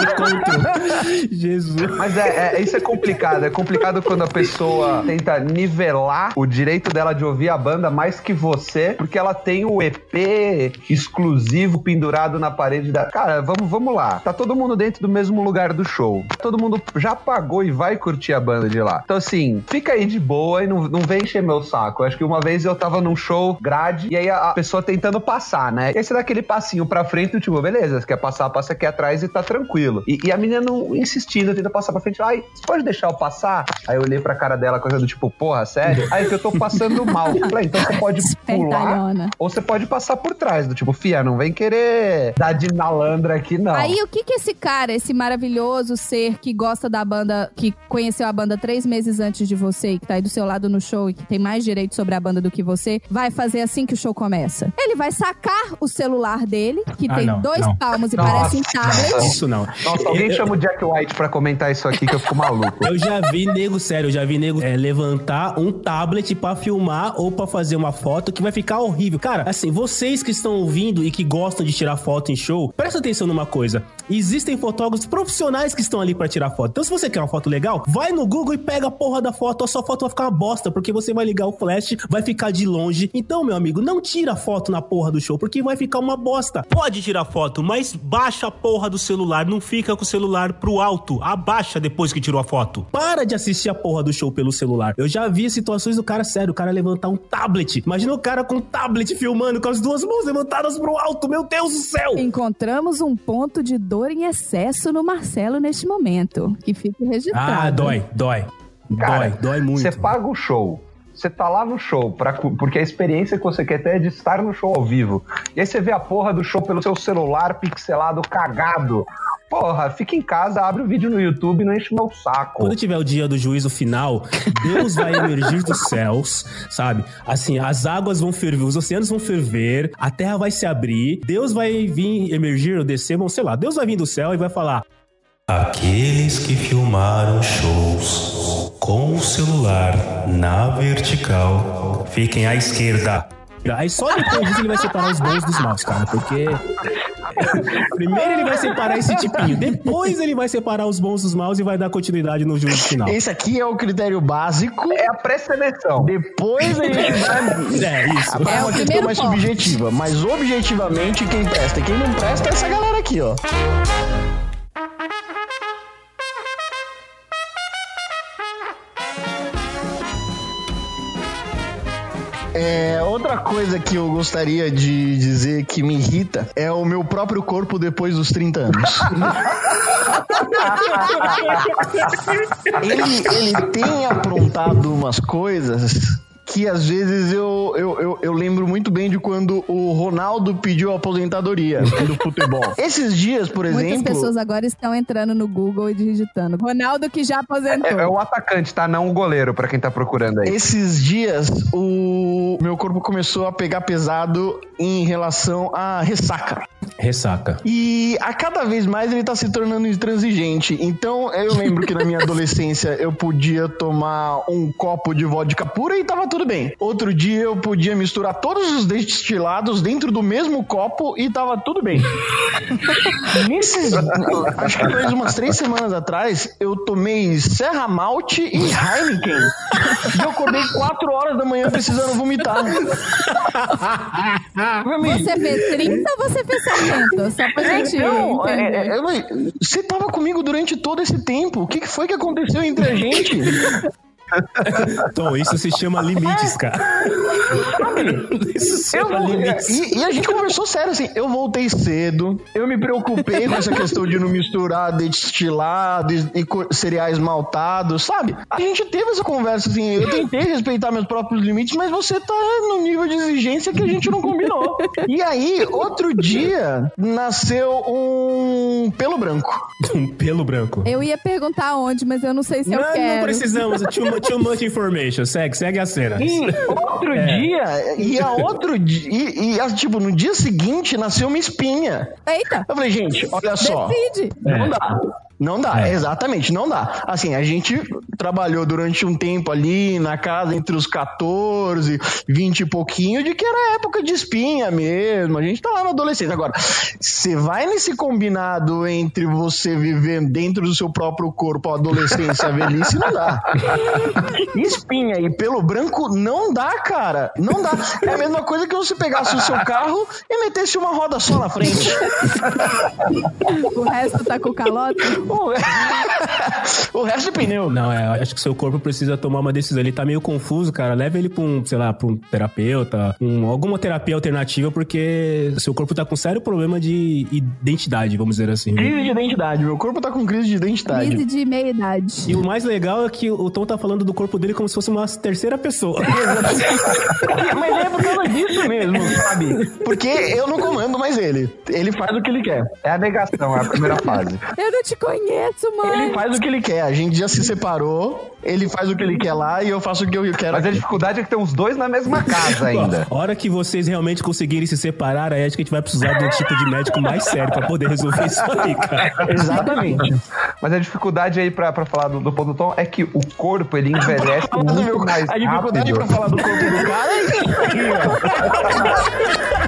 Encontro. Jesus. Mas é, é- isso é complicado. É complicado quando a pessoa tenta nivelar o direito dela de ouvir a banda mais que você, porque ela tem o EP exclusivo pendurado na parede da. Cara, vamos, vamos lá. Tá todo mundo dentro do mesmo lugar do show. Todo mundo já pagou e vai curtir a banda de lá. Então, assim, fica aí de boa e não, não vem encher meu saco. Eu acho que uma vez eu tava num show grade e aí a, a pessoa tentando passar, né? E aí você dá aquele passinho pra frente e tipo, beleza, você quer passar, passa aqui atrás e tá tranquilo. E, e a menina não insistindo, tenta passar pra frente. Ai, você pode deixar eu passar? Aí eu olhei pra cara dela, coisa do tipo, porra, sério? Aí que eu tô passando mal. Falei, então você pode pular ou você pode passar por trás, do tipo, fia, não vem querer dar de malandra aqui, não. Aí o que que esse cara, esse maravilhoso ser que gosta da banda, que conheceu a banda três meses meses antes de você e que tá aí do seu lado no show e que tem mais direito sobre a banda do que você, vai fazer assim que o show começa? Ele vai sacar o celular dele, que Ah, tem não, dois não. palmos e Nossa, parece um tablet. Isso não. Nossa, alguém Eu- chama o Jack White pra comentar isso aqui que eu fico maluco. Eu já vi nego, sério, eu já vi nego é, levantar um tablet pra filmar ou pra fazer uma foto que vai ficar horrível. Cara, assim, vocês que estão ouvindo e que gostam de tirar foto em show, presta atenção numa coisa. Existem fotógrafos profissionais que estão ali pra tirar foto. Então, se você quer uma foto legal, vai no Google e pega a porra da foto. A sua foto vai ficar uma bosta, porque você vai ligar o flash, vai ficar de longe. Então, meu amigo, não tira foto na porra do show, porque vai ficar uma bosta. Pode tirar foto, mas baixa a porra do celular. Não fica com o celular pro alto. Abaixa depois que tirou a foto. Para de assistir a porra do show pelo celular. Eu já vi situações do cara, sério, o cara levantar um tablet. Imagina o cara com um tablet filmando com as duas mãos levantadas pro alto. Meu Deus do céu! Encontramos um ponto de dor em excesso no Marcelo neste momento. Que fique registrado. Ah, dói, dói. Cara, dói, dói muito. Você paga o show. Você tá lá no show, pra, porque a experiência que você quer ter é de estar no show ao vivo. E aí você vê a porra do show pelo seu celular pixelado, cagado. Porra, fica em casa, abre o vídeo no YouTube e não enche meu saco. Quando tiver o dia do juízo final, Deus vai emergir dos céus, sabe? Assim, as águas vão ferver, os oceanos vão ferver, a terra vai se abrir, Deus vai vir emergir ou descer, bom, sei lá, Deus vai vir do céu e vai falar: Aqueles que filmaram shows com o celular na vertical, fiquem à esquerda. Aí só depois disso ele vai separar os bons dos maus, cara, porque Primeiro ele vai separar esse tipinho, depois ele vai separar os bons dos maus e vai dar continuidade no juízo final. Esse aqui é o critério básico. É a pré-seleção. Depois a gente vai. É isso. A É uma questão primeiro mais ponto. subjetiva. Mas objetivamente, quem presta e quem não presta é essa galera aqui, ó. É, outra coisa que eu gostaria de dizer que me irrita é o meu próprio corpo depois dos 30 anos. ele, ele tem aprontado umas coisas que às vezes eu, eu, eu, eu lembro muito bem de quando o Ronaldo pediu aposentadoria do futebol. Esses dias, por Muitas exemplo. pessoas agora estão entrando no Google e digitando. Ronaldo que já aposentou. É, é o atacante, tá? Não o goleiro, pra quem tá procurando aí. Esses dias, o meu corpo começou a pegar pesado em relação à ressaca. Ressaca. E a cada vez mais ele tá se tornando intransigente. Então eu lembro que na minha adolescência eu podia tomar um copo de vodka pura e tava tudo bem. Outro dia eu podia misturar todos os destilados dentro do mesmo copo e tava tudo bem. Nesses. Acho que faz umas três semanas atrás eu tomei Serra Malte e Heineken. E eu acordei quatro horas da manhã precisando vomitar. Você vê 30 ou você vê 70? Só pra gente então, entender. é, é, você tava comigo durante todo esse tempo. O que, que foi que aconteceu entre a gente? Então, isso se chama limites, cara. Isso se chama limites. e, e a gente conversou sério assim. Eu voltei cedo. Eu me preocupei com essa questão de não misturar destilado e, e cereais maltados, sabe? A gente teve essa conversa assim. Eu tentei respeitar meus próprios limites, mas você tá num nível de exigência que a gente não combinou. E aí, outro dia, nasceu um pelo branco. Um pelo branco. Eu ia perguntar onde, mas eu não sei se eu Não, quero. não precisamos. Too, too much information. Segue, segue a cena. E outro É. dia, e a outro dia, e, e, a- tipo, no dia seguinte nasceu uma espinha. Eita, Eu falei, gente, olha só. decide. Não dá. Não dá, É. exatamente, não dá. Assim, a gente trabalhou durante um tempo ali na casa entre os 14, 20 e pouquinho, de que era época de espinha mesmo. A gente tá lá na adolescência. Agora, você vai nesse combinado entre você viver dentro do seu próprio corpo a adolescência e a velhice, não dá. Espinha e pelo branco não dá, cara. Não dá. É a mesma coisa que você pegasse o seu carro e metesse uma roda só na frente. O resto tá com calote. O, o resto é pneu. Não, é, acho que seu corpo precisa tomar uma decisão. Ele tá meio confuso, cara. Leva ele pra um, sei lá, pra um terapeuta, um, alguma terapia alternativa, porque seu corpo tá com sério problema de identidade, vamos dizer assim. Crise de identidade. Meu corpo tá com crise de identidade. Crise de meia idade. E o mais legal é que o Tom tá falando do corpo dele como se fosse uma terceira pessoa. Mas é por causa disso mesmo, sabe? Porque eu não comando mais ele. Ele faz o que ele quer. É a negação, é a primeira fase. Eu não te conheço. Conheço, mãe. Ele faz o que ele quer. A gente já se separou. Ele faz o que ele quer lá e eu faço o que eu quero. Mas a dificuldade é que tem os dois na mesma casa ainda. A hora que vocês realmente conseguirem se separar, aí acho que a gente vai precisar de um tipo de médico mais sério pra poder resolver isso aí, cara. Exatamente. Mas a dificuldade aí pra, pra falar do, do ponto do Tom é que o corpo ele envelhece muito mais a dificuldade rápido. pra falar do corpo do cara é isso aqui, ó.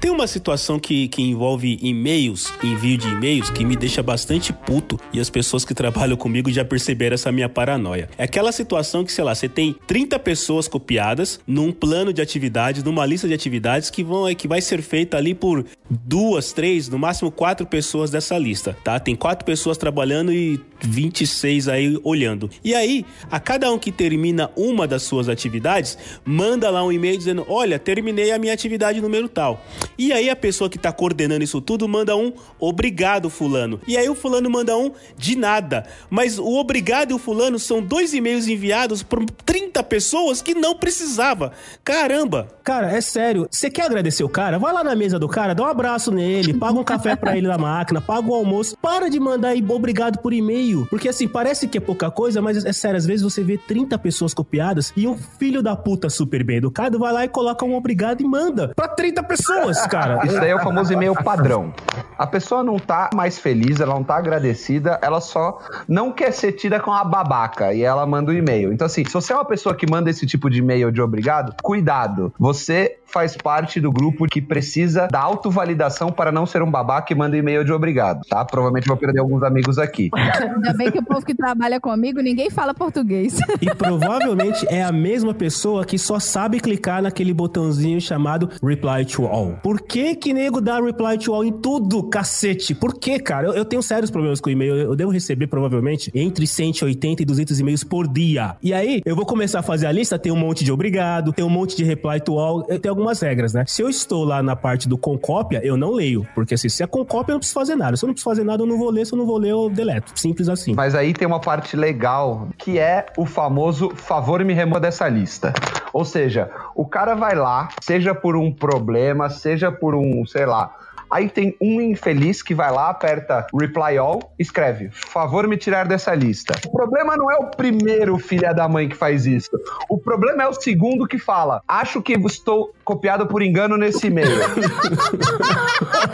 Tem uma situação que, que envolve e-mails, envio de e-mails, que me deixa bastante puto e as pessoas que trabalham comigo já perceberam essa minha paranoia. É aquela situação que, sei lá, você tem 30 pessoas copiadas num plano de atividades, numa lista de atividades que vão que vai ser feita ali por duas, três, no máximo quatro pessoas dessa lista, tá? Tem quatro pessoas trabalhando e 26 aí olhando. E aí, a cada um que termina uma das suas atividades, manda lá um e-mail dizendo: Olha, terminei a minha atividade número tal. E aí, a pessoa que tá coordenando isso tudo manda um obrigado, Fulano. E aí, o Fulano manda um de nada. Mas o obrigado e o Fulano são dois e-mails enviados por 30 pessoas que não precisava. Caramba! Cara, é sério. Você quer agradecer o cara? Vai lá na mesa do cara, dá um abraço nele, paga um café pra ele na máquina, paga o almoço. Para de mandar obrigado por e-mail. Porque assim, parece que é pouca coisa, mas é sério, às vezes você vê 30 pessoas copiadas e um filho da puta super bem educado vai lá e coloca um obrigado e manda pra 30 pessoas, cara. Isso daí é o famoso e-mail padrão. A pessoa não tá mais feliz, ela não tá agradecida, ela só não quer ser tida com a babaca e ela manda o e-mail. Então, assim, se você é uma pessoa que manda esse tipo de e-mail de obrigado, cuidado. Você faz parte do grupo que precisa da autovalidação para não ser um babaca e manda e-mail de obrigado, tá? Provavelmente vou perder alguns amigos aqui. Ainda bem que o povo que trabalha comigo, ninguém fala português. E provavelmente é a mesma pessoa que só sabe clicar naquele botãozinho chamado Reply to All. Por que que nego dá Reply to All em tudo, cacete? Por que, cara? Eu, eu tenho sérios problemas com e-mail. Eu devo receber, provavelmente, entre 180 e 200 e-mails por dia. E aí, eu vou começar a fazer a lista, tem um monte de obrigado, tem um monte de Reply to All, tem algumas regras, né? Se eu estou lá na parte do concópia, eu não leio. Porque assim, se é concópia, eu não preciso fazer nada. Se eu não preciso fazer nada, eu não vou ler. Se eu não vou ler, eu deleto. Simples assim. Mas aí tem uma parte legal, que é o famoso favor me remova dessa lista. Ou seja, o cara vai lá, seja por um problema, seja por um, sei lá. Aí tem um infeliz que vai lá, aperta reply all, escreve, favor me tirar dessa lista. O problema não é o primeiro filha da mãe que faz isso. O problema é o segundo que fala, acho que estou copiado por engano nesse e-mail.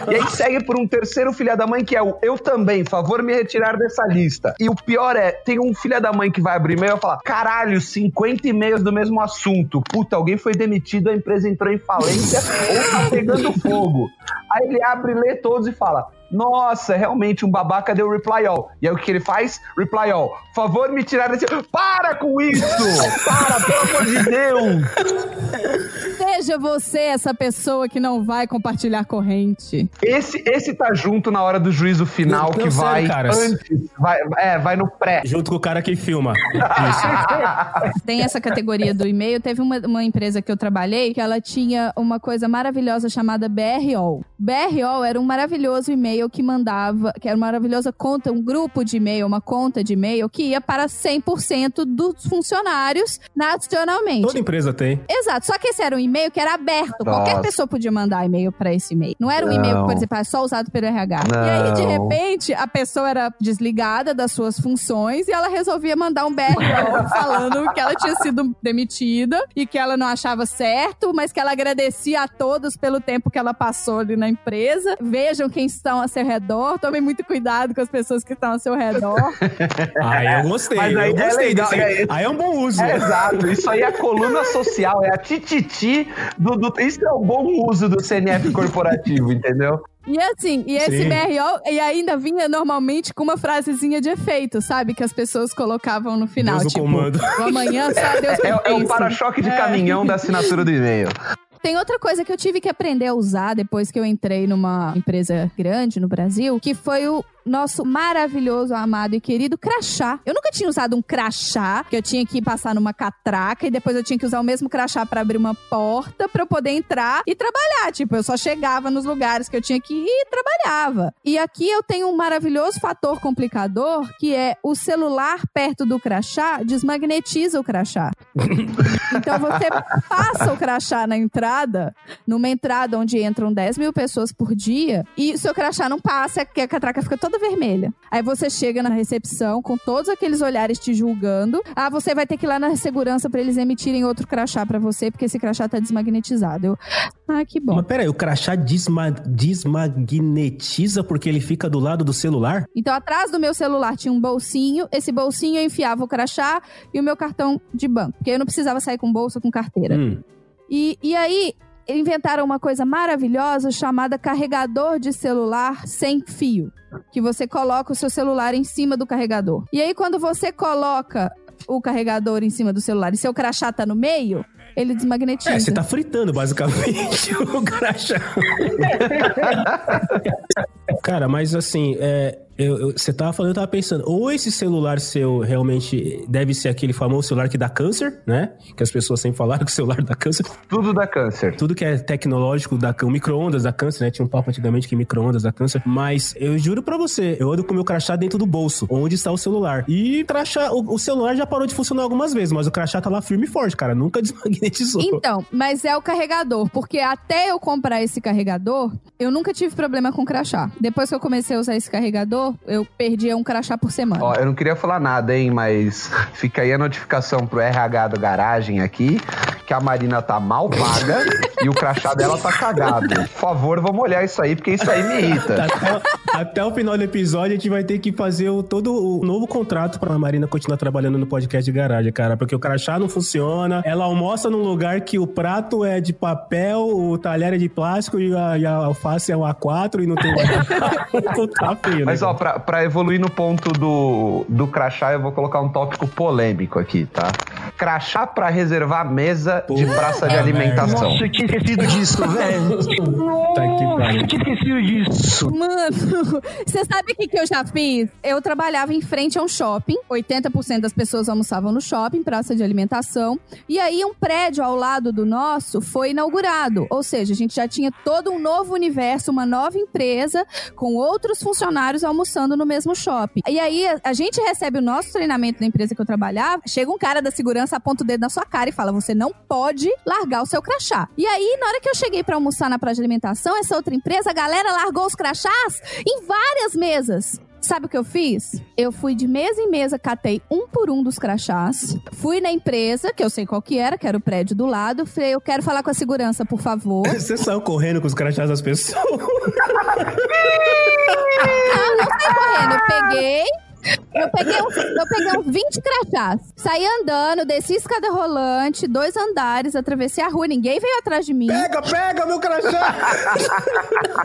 E aí segue por um terceiro filha da mãe que é o eu também, favor me retirar dessa lista. E o pior é, tem um filha da mãe que vai abrir e-mail e vai falar: caralho, 50 e-mails do mesmo assunto. Puta, alguém foi demitido, a empresa entrou em falência ou tá pegando fogo. Aí ele abre, lê todos e fala. Nossa, realmente um babaca deu reply all. E aí o que ele faz? Reply all. Favor me tirar desse. Para com isso! Para, pelo amor de Deus! Seja você essa pessoa que não vai compartilhar corrente. Esse, esse tá junto na hora do juízo final Não, que não, vai sério, cara. antes. Vai, é, vai no pré. Junto com o cara que filma. Isso. Tem essa categoria do e-mail. Teve uma, uma empresa que eu trabalhei que ela tinha uma coisa maravilhosa chamada BRO. BRO era um maravilhoso e-mail que mandava, que era uma maravilhosa conta, um grupo de e-mail, uma conta de e-mail que ia para 100% dos funcionários nacionalmente. Toda empresa tem. Exato, só que esse era um e-mail que era aberto. Nossa. Qualquer pessoa podia mandar e-mail pra esse e-mail. Não era um e-mail que, Não. por exemplo, era só usado pelo RH. E aí, de Não. repente, a pessoa era desligada das suas funções e ela resolvia mandar um BRO falando que ela tinha sido demitida e que ela não achava certo, mas que ela agradecia a todos pelo tempo que ela passou ali na empresa. Vejam quem estão a seu redor, tomem muito cuidado com as pessoas que estão ao seu redor. Aí eu gostei. Mas aí eu é gostei legal, desse. é- Aí é um bom uso. É, exato, isso aí é a coluna social, é a tititi do, do. Isso é o bom uso do CNF corporativo, entendeu? E assim, e esse Sim. BRO, e ainda vinha normalmente com uma frasezinha de efeito, sabe? Que as pessoas colocavam no final. Deus tipo, comando. amanhã só Deus É, é o para-choque de É. caminhão da assinatura do e-mail. Tem outra coisa que eu tive que aprender a usar depois que eu entrei numa empresa grande no Brasil, que foi o nosso maravilhoso, amado e querido crachá. Eu nunca tinha usado um crachá, que eu tinha que passar numa catraca e depois eu tinha que usar o mesmo crachá para abrir uma porta para eu poder entrar e trabalhar. Tipo, eu só chegava nos lugares que eu tinha que ir e trabalhava. E aqui eu tenho um maravilhoso fator complicador, que é o celular perto do crachá desmagnetiza o crachá. então você passa o crachá na entrada, numa entrada onde entram 10 mil pessoas por dia, e seu crachá não passa, que a catraca fica toda vermelha. Aí você chega na recepção com todos aqueles olhares te julgando. Ah, você vai ter que ir lá na segurança para eles emitirem outro crachá para você, porque esse crachá tá desmagnetizado. Eu, ah, que bom. Mas peraí, o crachá desma desmagnetiza porque ele fica do lado do celular? Então, atrás do meu celular tinha um bolsinho. Esse bolsinho eu enfiava o crachá e o meu cartão de banco. Porque eu não precisava sair com bolsa, com carteira. Hum. E, e aí, inventaram uma coisa maravilhosa chamada carregador de celular sem fio. Que você coloca o seu celular em cima do carregador. E aí, quando você coloca o carregador em cima do celular e seu crachá tá no meio, ele desmagnetiza. É, você tá fritando, basicamente, o crachá. Cara, mas assim, é, você tava falando, eu tava pensando, ou esse celular seu realmente deve ser aquele famoso celular que dá câncer, né? Que as pessoas sempre falaram que o celular dá câncer. Tudo dá câncer. Tudo que é tecnológico dá câncer. Micro-ondas dá câncer, né? Tinha um papo antigamente que micro-ondas dá câncer. Mas eu juro pra você, eu ando com o meu crachá dentro do bolso, onde está o celular. E crachá, o, o celular já parou de funcionar algumas vezes, mas o crachá tá lá firme e forte, cara. Nunca desmagnetizou. Então, mas é o carregador, porque até eu comprar esse carregador, eu nunca tive problema com crachá. Depois que eu comecei a usar esse carregador, eu perdia um crachá por semana. Ó, eu não queria falar nada, hein, mas fica aí a notificação pro RH do garagem aqui, que a Marina tá mal paga e o crachá dela tá cagado. Por favor, vamos olhar isso aí, porque isso aí me irrita. Até, até o final do episódio, a gente vai ter que fazer o, todo o novo contrato pra Marina continuar trabalhando no podcast de garagem, cara. Porque o crachá não funciona. Ela almoça num lugar que o prato é de papel, o talher é de plástico e a, e a alface é um A4 e não tem. tá feio, né? Mas, ó, pra, pra evoluir no ponto do, do crachá, eu vou colocar um tópico polêmico aqui, tá? Crachá pra reservar mesa de praça de alimentação. Nossa, eu tinha esquecido disso, velho. Que pariu. Eu tinha esquecido disso. Mano, você sabe o que, que eu já fiz? Eu trabalhava em frente a um shopping. 80% das pessoas almoçavam no shopping, praça de alimentação. E aí, um prédio ao lado do nosso foi inaugurado. Ou seja, a gente já tinha todo um novo universo, uma nova empresa, com outros funcionários almoçando no mesmo shopping. E aí, a, gente recebe o nosso treinamento na empresa que eu trabalhava. Chega um cara da segurança, aponta o dedo na sua cara e fala: Você não pode largar o seu crachá. E aí, na hora que eu cheguei pra almoçar na praça de alimentação, essa outra empresa, a galera largou os crachás em várias mesas. Sabe o que eu fiz? Eu fui de mesa em mesa, catei um por um dos crachás. Fui na empresa, que eu sei qual que era, que era o prédio do lado. Falei, eu quero falar com a segurança, por favor. Você saiu correndo com os crachás das pessoas. Não, não saí correndo. Eu peguei. Eu peguei, uns, eu peguei uns 20 crachás. Saí andando, desci escada rolante, dois andares, atravessei a rua, ninguém veio atrás de mim. Pega, pega meu crachá!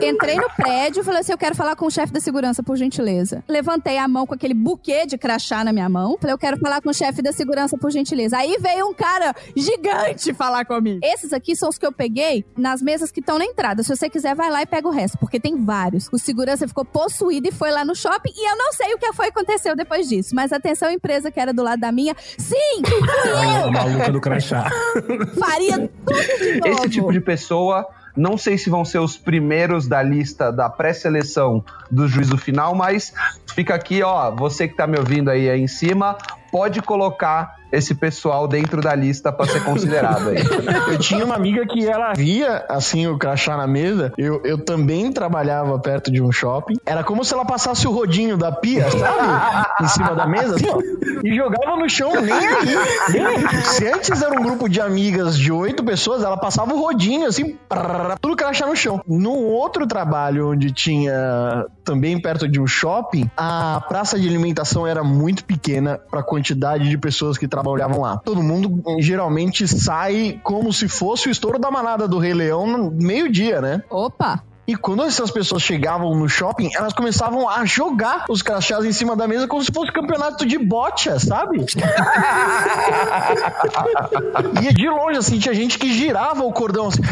Entrei no prédio, falei assim: eu quero falar com o chefe da segurança, por gentileza. Levantei a mão com aquele buquê de crachá na minha mão. Falei, eu quero falar com o chefe da segurança, por gentileza. Aí veio um cara gigante falar comigo. Esses aqui são os que eu peguei nas mesas que estão na entrada. Se você quiser, vai lá e pega o resto, porque tem vários. O segurança ficou possuído e foi lá no shopping. E eu não sei o que foi que aconteceu depois disso. Mas atenção, empresa que era do lado da minha. Sim, fui Olha, o maluco do crachá. eu! Faria tudo de novo. Esse tipo de pessoa, não sei se vão ser os primeiros da lista da pré-seleção do juízo final, mas fica aqui, ó, você que tá me ouvindo aí, aí em cima, pode colocar esse pessoal dentro da lista pra ser considerado aí. Eu tinha uma amiga que ela via, assim, o crachá na mesa. Eu, eu também trabalhava perto de um shopping. Era como se ela passasse o rodinho da pia, sabe? em cima da mesa, assim, ó, e jogava no chão, nem aí. Nem aí. Se antes era um grupo de amigas de oito pessoas, ela passava o rodinho, assim, prrr, tudo crachá no chão. No outro trabalho, onde tinha também perto de um shopping, a praça de alimentação era muito pequena para a quantidade de pessoas que trabalhavam lá. Todo mundo geralmente sai como se fosse o estouro da manada do Rei Leão no meio-dia, né? Opa! E quando essas pessoas chegavam no shopping, elas começavam a jogar os crachás em cima da mesa como se fosse campeonato de bocha, sabe? e de longe, assim, tinha gente que girava o cordão assim.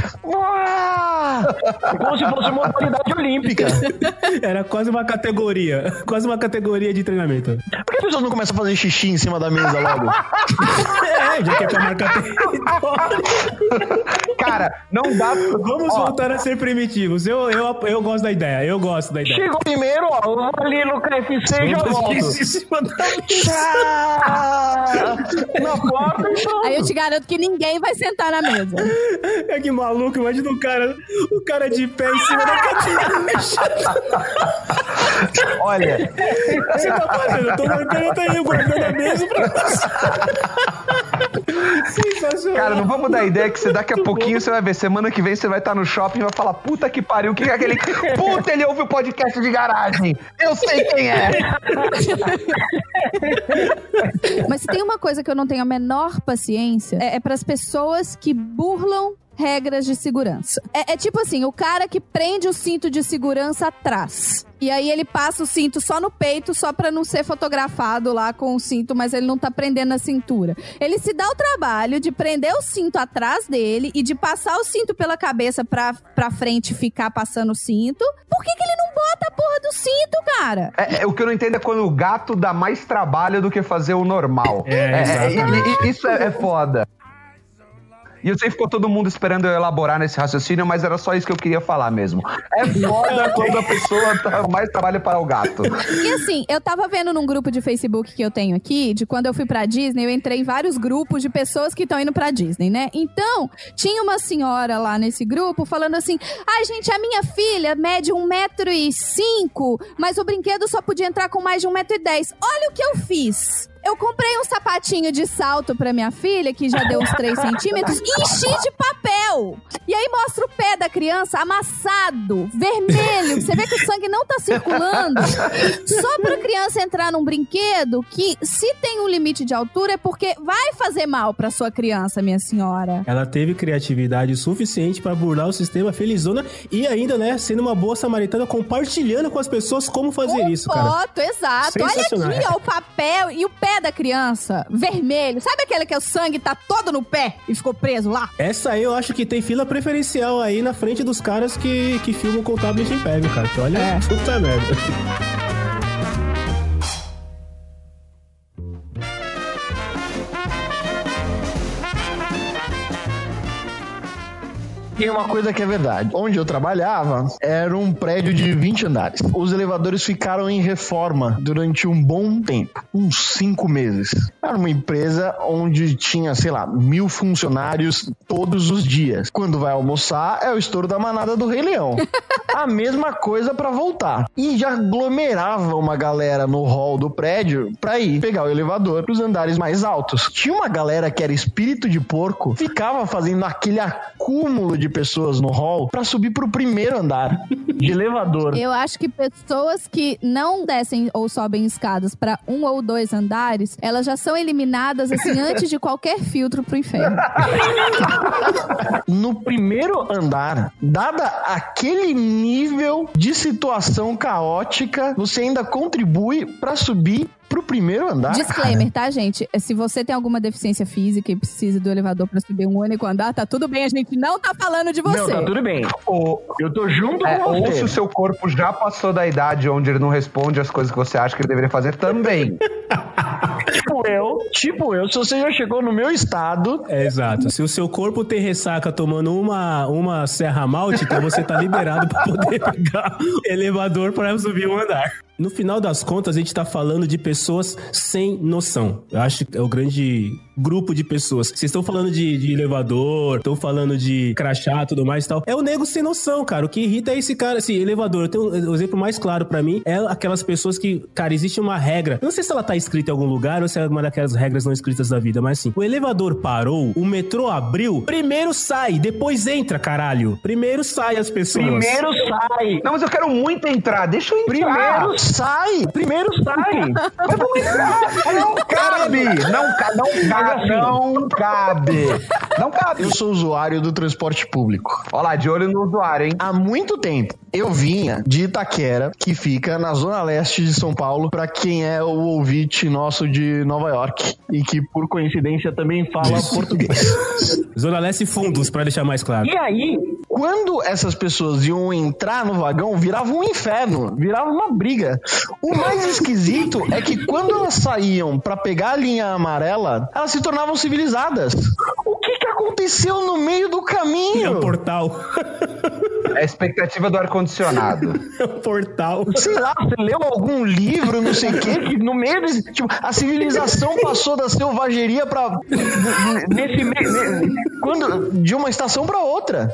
Como se fosse uma modalidade olímpica. Era quase uma categoria. Quase uma categoria de treinamento. Por que as pessoas não começam a fazer xixi em cima da mesa logo? É, já que é pra marcar território. Cara, não dá. Vamos Ó, voltar a ser primitivos. Eu, eu, eu gosto da ideia. Eu gosto da ideia. Chegou primeiro, ó, eu vou ali no KFC e já volto. Na porta. Aí eu te garanto que ninguém vai sentar na mesa. É que maluco, imagina o cara, o cara de pé em cima da cadeira. Olha, Você tá fazendo? Eu tô marcando, eu tô aí guardando a mesa pra você. Sensacional. cara, não vamos dar ideia que você daqui a pouquinho você vai ver. Semana que vem você vai estar no shopping e vai falar: puta que pariu, o que é aquele. Puta, ele ouve o podcast de garagem. Eu sei quem é. Mas se tem uma coisa que eu não tenho a menor paciência, é, é para as pessoas que burlam regras de segurança. É, é tipo assim, o cara que prende o cinto de segurança atrás. E aí ele passa o cinto só no peito, só pra não ser fotografado lá com o cinto, mas ele não tá prendendo na cintura. Ele se dá o trabalho de prender o cinto atrás dele e de passar o cinto pela cabeça pra, pra frente ficar passando o cinto. Por que, que ele não bota a porra do cinto, cara? É, é, o que eu não entendo é quando o gato dá mais trabalho do que fazer o normal. É, e- e- isso é, é foda. E eu sei que ficou todo mundo esperando eu elaborar nesse raciocínio, mas era só isso que eu queria falar mesmo. É foda quando a pessoa dá mais trabalho para o gato. E assim, eu tava vendo num grupo de Facebook que eu tenho aqui, de quando eu fui pra Disney, eu entrei em vários grupos de pessoas que estão indo pra Disney, né? Então, tinha uma senhora lá nesse grupo falando assim: ai, gente, a minha filha mede 1,5m, mas o brinquedo só podia entrar com mais de 1,10m. Olha o que eu fiz. Eu comprei um sapatinho de salto pra minha filha, que já deu uns 3 centímetros, e enchi de papel. E aí mostra o pé da criança amassado, vermelho. Você vê que o sangue não tá circulando. Só pra criança entrar num brinquedo que, se tem um limite de altura, é porque vai fazer mal pra sua criança, minha senhora. Ela teve criatividade suficiente pra burlar o sistema felizona e ainda, né, sendo uma boa samaritana, compartilhando com as pessoas como fazer isso, cara. Foto, exato. Olha aqui, ó, o papel e o pé da criança, vermelho. Sabe aquele que o sangue tá todo no pé e ficou preso lá? Essa aí eu acho que tem fila preferencial aí na frente dos caras que, que filmam com tablet império, cara. Que olha, É. puta merda. Tem uma coisa que é verdade. Onde eu trabalhava era um prédio de 20 andares. Os elevadores ficaram em reforma durante um bom tempo uns cinco meses. Era uma empresa onde tinha, sei lá, mil funcionários todos os dias. Quando vai almoçar, é o estouro da manada do Rei Leão. A mesma coisa pra voltar. E já aglomerava uma galera no hall do prédio pra ir pegar o elevador pros andares mais altos. Tinha uma galera que era espírito de porco, ficava fazendo aquele acúmulo de pessoas no hall pra subir pro primeiro andar de elevador. Eu acho que pessoas que não descem ou sobem escadas pra um ou dois andares, elas já são eliminadas assim antes de qualquer filtro pro inferno. No primeiro andar, dada aquele nível de situação caótica, você ainda contribui pra subir pro primeiro andar. Disclaimer, tá, gente? Se você tem alguma deficiência física e precisa do elevador pra subir um único andar, tá tudo bem, a gente não tá falando de você. Não, tá tudo bem. Ou, Eu tô junto é, com ou se você. o seu corpo já passou da idade onde ele não responde as coisas que você acha que ele deveria fazer também. Tipo eu, tipo eu, se você já chegou no meu estado, É, exato. Se o seu corpo tem ressaca tomando uma, uma serra malte, então você tá liberado pra poder pegar o elevador para subir um andar. No final das contas, a gente tá falando de pessoas sem noção. Eu acho que é o grande grupo de pessoas. Vocês estão falando de, de elevador, estão falando de crachá, tudo mais e tal. É o nego sem noção, cara. O que irrita é esse cara, esse elevador. Tenho o exemplo mais claro pra mim é aquelas pessoas que, cara, existe uma regra. Eu não sei se ela tá escrita em algum lugar ou se é uma daquelas regras não escritas da vida, mas assim, o elevador parou, o metrô abriu, primeiro sai, depois entra, caralho. Primeiro sai as pessoas. primeiro sai. Não, mas eu quero muito entrar, deixa eu entrar. Primeiro sai. Primeiro sai. Mas. Não cabe. Não, ca- não cabe. não cabe. Não cabe. Eu sou usuário do transporte público. Olha lá, de olho no usuário, hein? Há muito tempo eu vinha de Itaquera, que fica na zona leste de São Paulo, pra quem é o ouvinte nosso de Nova York e que por coincidência também fala português. Zona Leste e Fundos, pra deixar mais claro. E aí, quando essas pessoas iam entrar no vagão, virava um inferno, virava uma briga. O mais esquisito é que quando elas saíam pra pegar a linha amarela, elas se tornavam civilizadas. O que que aconteceu no meio do É o caminho? portal. É a expectativa do ar-condicionado. É o portal. Sei lá, você leu algum livro, não sei o quê, que no meio desse. Tipo, a civilização passou da selvageria pra. Nesse meio. Quando, de uma estação pra outra.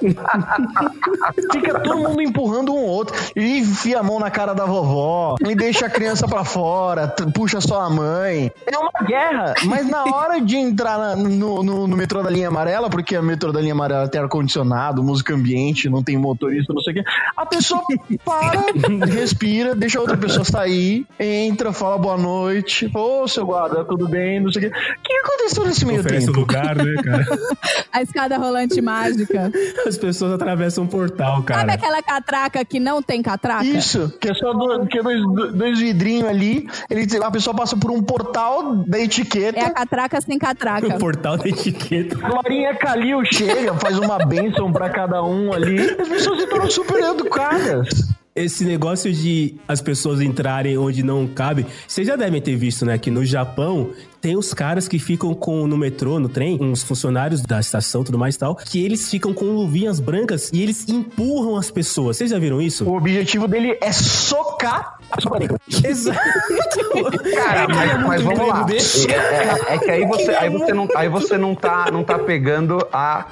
Fica todo mundo empurrando um outro. E enfia a mão na cara da vovó. E deixa a criança pra fora. Puxa só a mãe. É uma guerra. Mas na hora de entrar na- no, no- no metrô da linha amarela, porque a metrô da linha amarela tem ar-condicionado, música ambiente, não tem motorista, não sei o quê. A pessoa para, respira, deixa a outra pessoa sair, entra, fala boa noite. Ô, seu guarda, tudo bem? Não sei o quê. O que aconteceu nesse meio Oferece o tempo? lugar, né, cara? A escada rolante mágica. As pessoas atravessam um portal, Sabe cara. aquela catraca que não tem catraca? Isso, que é só do- que é dois, dois vidrinhos ali, ele, a pessoa passa por um portal da etiqueta. É a catraca sem catraca. O portal da etiqueta. Glorinha Calil chega, faz uma bênção pra cada um ali. As pessoas se tornam super educadas. Esse negócio de as pessoas entrarem onde não cabe, vocês já devem ter visto, né? Que no Japão tem os caras que ficam com no metrô, no trem, uns funcionários da estação, tudo mais e tal, que eles ficam com luvinhas brancas e eles empurram as pessoas. Vocês já viram isso? O objetivo dele é socar a pessoa negra. Exato. Cara, mas, mas vamos lá. É, é- é que aí você, aí você, não, aí você não, tá, não tá pegando a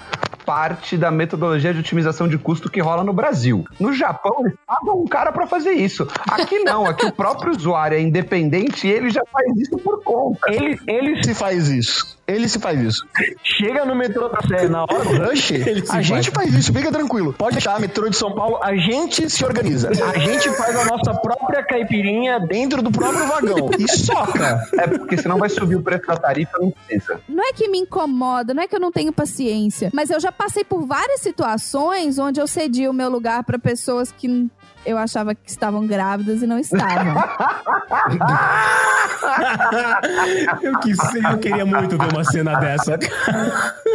parte da metodologia de otimização de custo que rola no Brasil. No Japão, eles pagam um cara pra fazer isso. Aqui não, aqui o próprio usuário é independente e ele já faz isso por conta. Ele, ele se faz isso. Ele se faz isso. Chega no metrô da Sé na hora do rush, a gente faz. faz isso, fica tranquilo. Pode deixar, metrô de São Paulo, a gente se organiza. A gente faz a nossa própria caipirinha dentro do próprio vagão. E soca. É porque senão vai subir o preço da tarifa, não precisa. Não é que me incomoda, não é que eu não tenho paciência, mas eu já passei por várias situações onde eu cedi o meu lugar pra pessoas que eu achava que estavam grávidas e não estavam. eu, quis, eu queria muito ver uma cena dessa.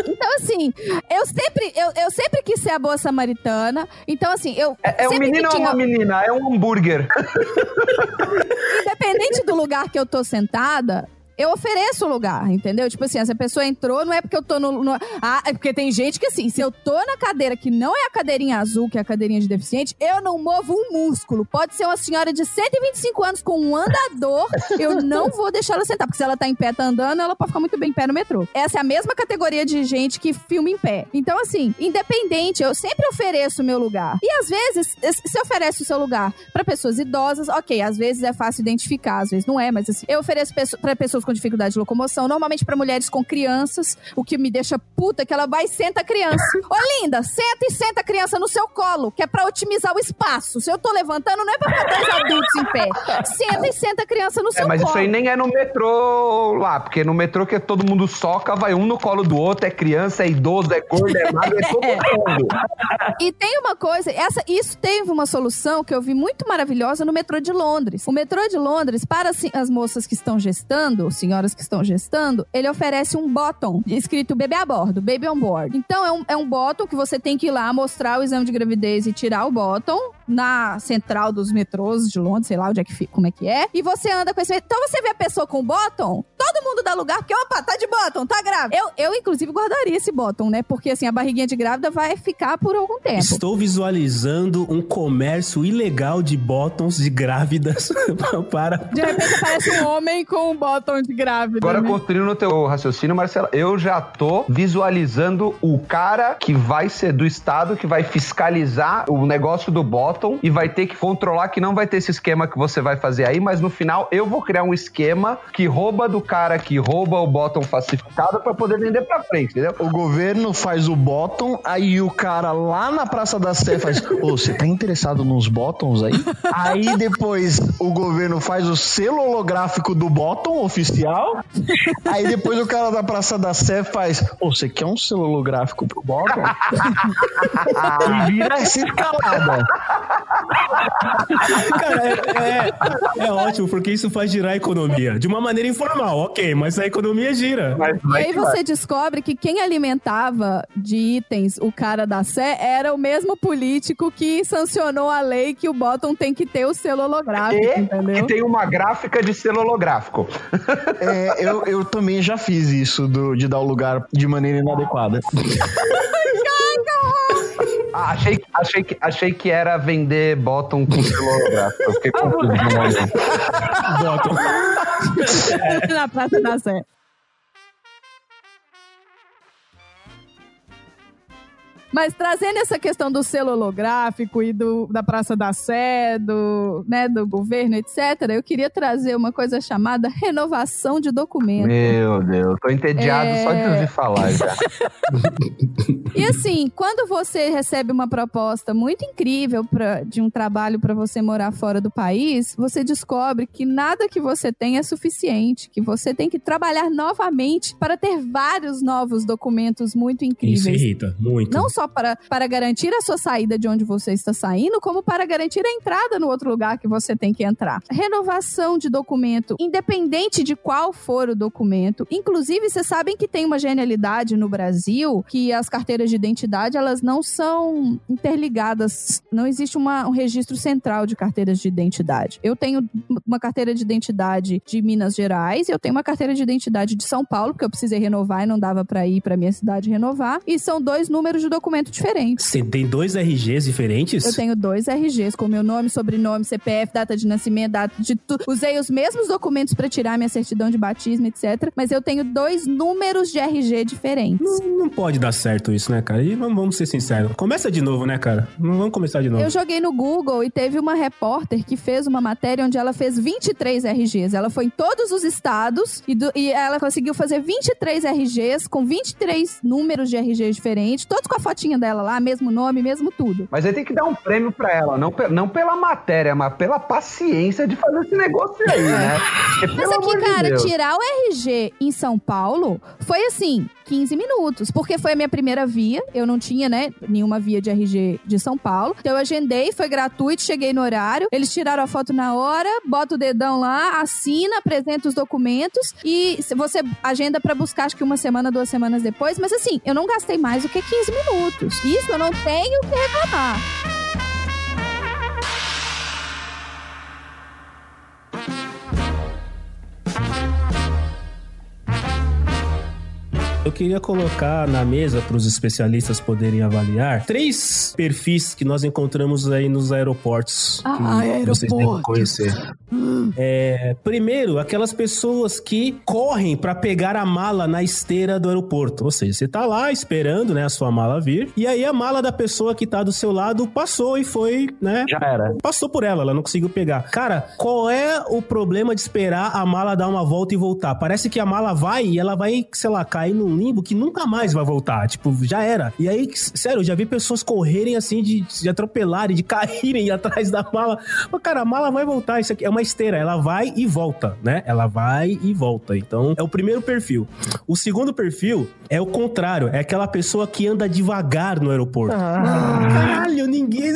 Então, assim, eu sempre, eu, eu sempre quis ser a boa samaritana. Então, assim, eu. É, é um menino ou tinha- uma menina? É um hambúrguer. Independente do lugar que eu tô sentada. Eu ofereço o lugar, entendeu? Tipo assim, se a pessoa entrou, não é porque eu tô no, no- Ah, é porque tem gente que assim, se eu tô na cadeira que não é a cadeirinha azul, que é a cadeirinha de deficiente, eu não movo um músculo. Pode ser uma senhora de 125 anos com um andador, eu não vou deixar ela sentar, porque se ela tá em pé, tá andando, ela pode ficar muito bem em pé no metrô. Essa é a mesma categoria de gente que filma em pé. Então, assim, independente, eu sempre ofereço o meu lugar. E às vezes, se oferece o seu lugar pra pessoas idosas, ok, às vezes é fácil identificar, às vezes não é, mas assim, eu ofereço pra pessoas com dificuldade de locomoção, normalmente pra mulheres com crianças, o que me deixa puta é que ela vai e senta a criança. Ô linda, senta e senta a criança no seu colo, que é pra otimizar o espaço. Se eu tô levantando, não é pra botar os adultos em pé. Senta e senta a criança no seu É, mas colo. isso aí nem é no metrô lá, porque no metrô que todo mundo soca, vai um no colo do outro, é criança, é idoso, é gordo, é magro, é todo mundo. E tem uma coisa, essa, isso teve uma solução que eu vi muito maravilhosa no metrô de Londres. O metrô de Londres, para assim, as moças que estão gestando, senhoras que estão gestando, ele oferece um bottom escrito bebê a bordo, baby on board. Então é um, é um que você tem que ir lá mostrar o exame de gravidez e tirar o bottom na central dos metrôs de Londres, sei lá onde é que fica, como é que é. E você anda com esse. Então você vê a pessoa com o bottom, todo mundo dá lugar, porque opa, tá de bottom, tá grávida. Eu, eu inclusive, guardaria esse bottom, né? Porque assim, a barriguinha de grávida vai ficar por algum tempo. Estou visualizando um comércio ilegal de bottoms de grávidas para. De repente aparece um homem com um bottom de grávida. Agora, né? construindo o teu raciocínio, Marcela, eu já tô visualizando o cara que vai ser do Estado, que vai fiscalizar o negócio do bottom bottom e vai ter que controlar que não vai ter esse esquema que você vai fazer aí, mas no final eu vou criar um esquema que rouba do cara que rouba o bottom falsificado pra poder vender pra frente, entendeu? O governo faz o bottom, aí o cara lá na Praça da Sé faz: Ô, você tá interessado nos bottoms aí? aí depois o governo faz o selo holográfico do bottom oficial. Aí depois o cara da Praça da Sé faz: Ô, você quer um selo holográfico pro bottom? e vira essa escalada. Cara, é, é- é ótimo, porque isso faz girar a economia. De uma maneira informal, ok, mas a economia gira. Mas E vai aí você descobre que quem alimentava de itens o cara da Sé era o mesmo político que sancionou a lei que o bottom tem que ter o selo holográfico, E entendeu? que tem uma gráfica de selo holográfico. É, eu, eu também já fiz isso do- de dar o lugar de maneira inadequada. Ah, achei, achei, que, achei que era vender bottom com selo holográfico. Eu fiquei confuso no momento. Botam. Na Praça da Sé. Mas trazendo essa questão do selo holográfico e do, da Praça da Sé, do, né, do governo, etc., eu queria trazer uma coisa chamada renovação de documento. Meu Deus, tô entediado É. só de ouvir falar já. E assim, quando você recebe uma proposta muito incrível pra, de um trabalho para você morar fora do país, você descobre que nada que você tem é suficiente, que você tem que trabalhar novamente para ter vários novos documentos muito Isso incríveis. irrita muito. Não só para, para garantir a sua saída de onde você está saindo, como para garantir a entrada no outro lugar que você tem que entrar. Renovação de documento, independente de qual for o documento. Inclusive, vocês sabem que tem uma genialidade no Brasil que as carteiras de identidade elas não são interligadas. Não existe uma- um registro central de carteiras de identidade. Eu tenho uma carteira de identidade de Minas Gerais e eu tenho uma carteira de identidade de São Paulo, porque eu precisei renovar e não dava para ir para minha cidade renovar. E são dois números de documento diferentes. Você tem dois RGs diferentes? Eu tenho dois RGs com meu nome, sobrenome, CPF, data de nascimento, data de tudo. Usei os mesmos documentos para tirar minha certidão de batismo, etc. Mas eu tenho dois números de RG diferentes. Não, não pode dar certo isso, né, cara? E vamos, vamos ser sinceros. Começa de novo, né, cara? Não vamos começar de novo. Eu joguei no Google e teve uma repórter que fez uma matéria onde ela fez 23 RGs. Ela foi em todos os estados e, do- e ela conseguiu fazer 23 RGs com 23 números de RGs diferentes, todos com a fotinha dela lá, mesmo nome, mesmo tudo. Mas aí tem que dar um prêmio pra ela, não, pe- não pela matéria, mas pela paciência de fazer esse negócio aí, né? Porque, Mas aqui, de cara, Deus. tirar o RG em São Paulo foi assim, 15 minutos. Porque foi a minha primeira via. Eu não tinha, né, nenhuma via de RG de São Paulo. Então eu agendei, foi gratuito, cheguei no horário. Eles tiraram a foto na hora, bota o dedão lá, assina, apresenta os documentos e você agenda pra buscar, acho que uma semana, duas semanas depois. Mas assim, eu não gastei mais do que 15 minutos. Isso eu não tenho que reclamar. Eu queria colocar na mesa para os especialistas poderem avaliar três perfis que nós encontramos aí nos aeroportos. Ah, que vocês devem conhecer. É, primeiro, aquelas pessoas que correm para pegar a mala na esteira do aeroporto. Ou seja, você tá lá esperando, né, a sua mala vir, e aí a mala da pessoa que tá do seu lado passou e foi, né, Já era. passou por ela, ela não conseguiu pegar. Cara, qual é o problema de esperar a mala dar uma volta e voltar? Parece que a mala vai e ela vai, sei lá, cair num limbo que nunca mais vai voltar. Tipo, já era. E aí, sério, eu já vi pessoas correrem assim, de, de atropelarem, de caírem atrás da mala. Mas, cara, a mala vai voltar. Isso aqui é uma esteira, ela vai e volta, né? Ela vai e volta. Então, é o primeiro perfil. O segundo perfil é o contrário, é aquela pessoa que anda devagar no aeroporto. Caralho, ninguém.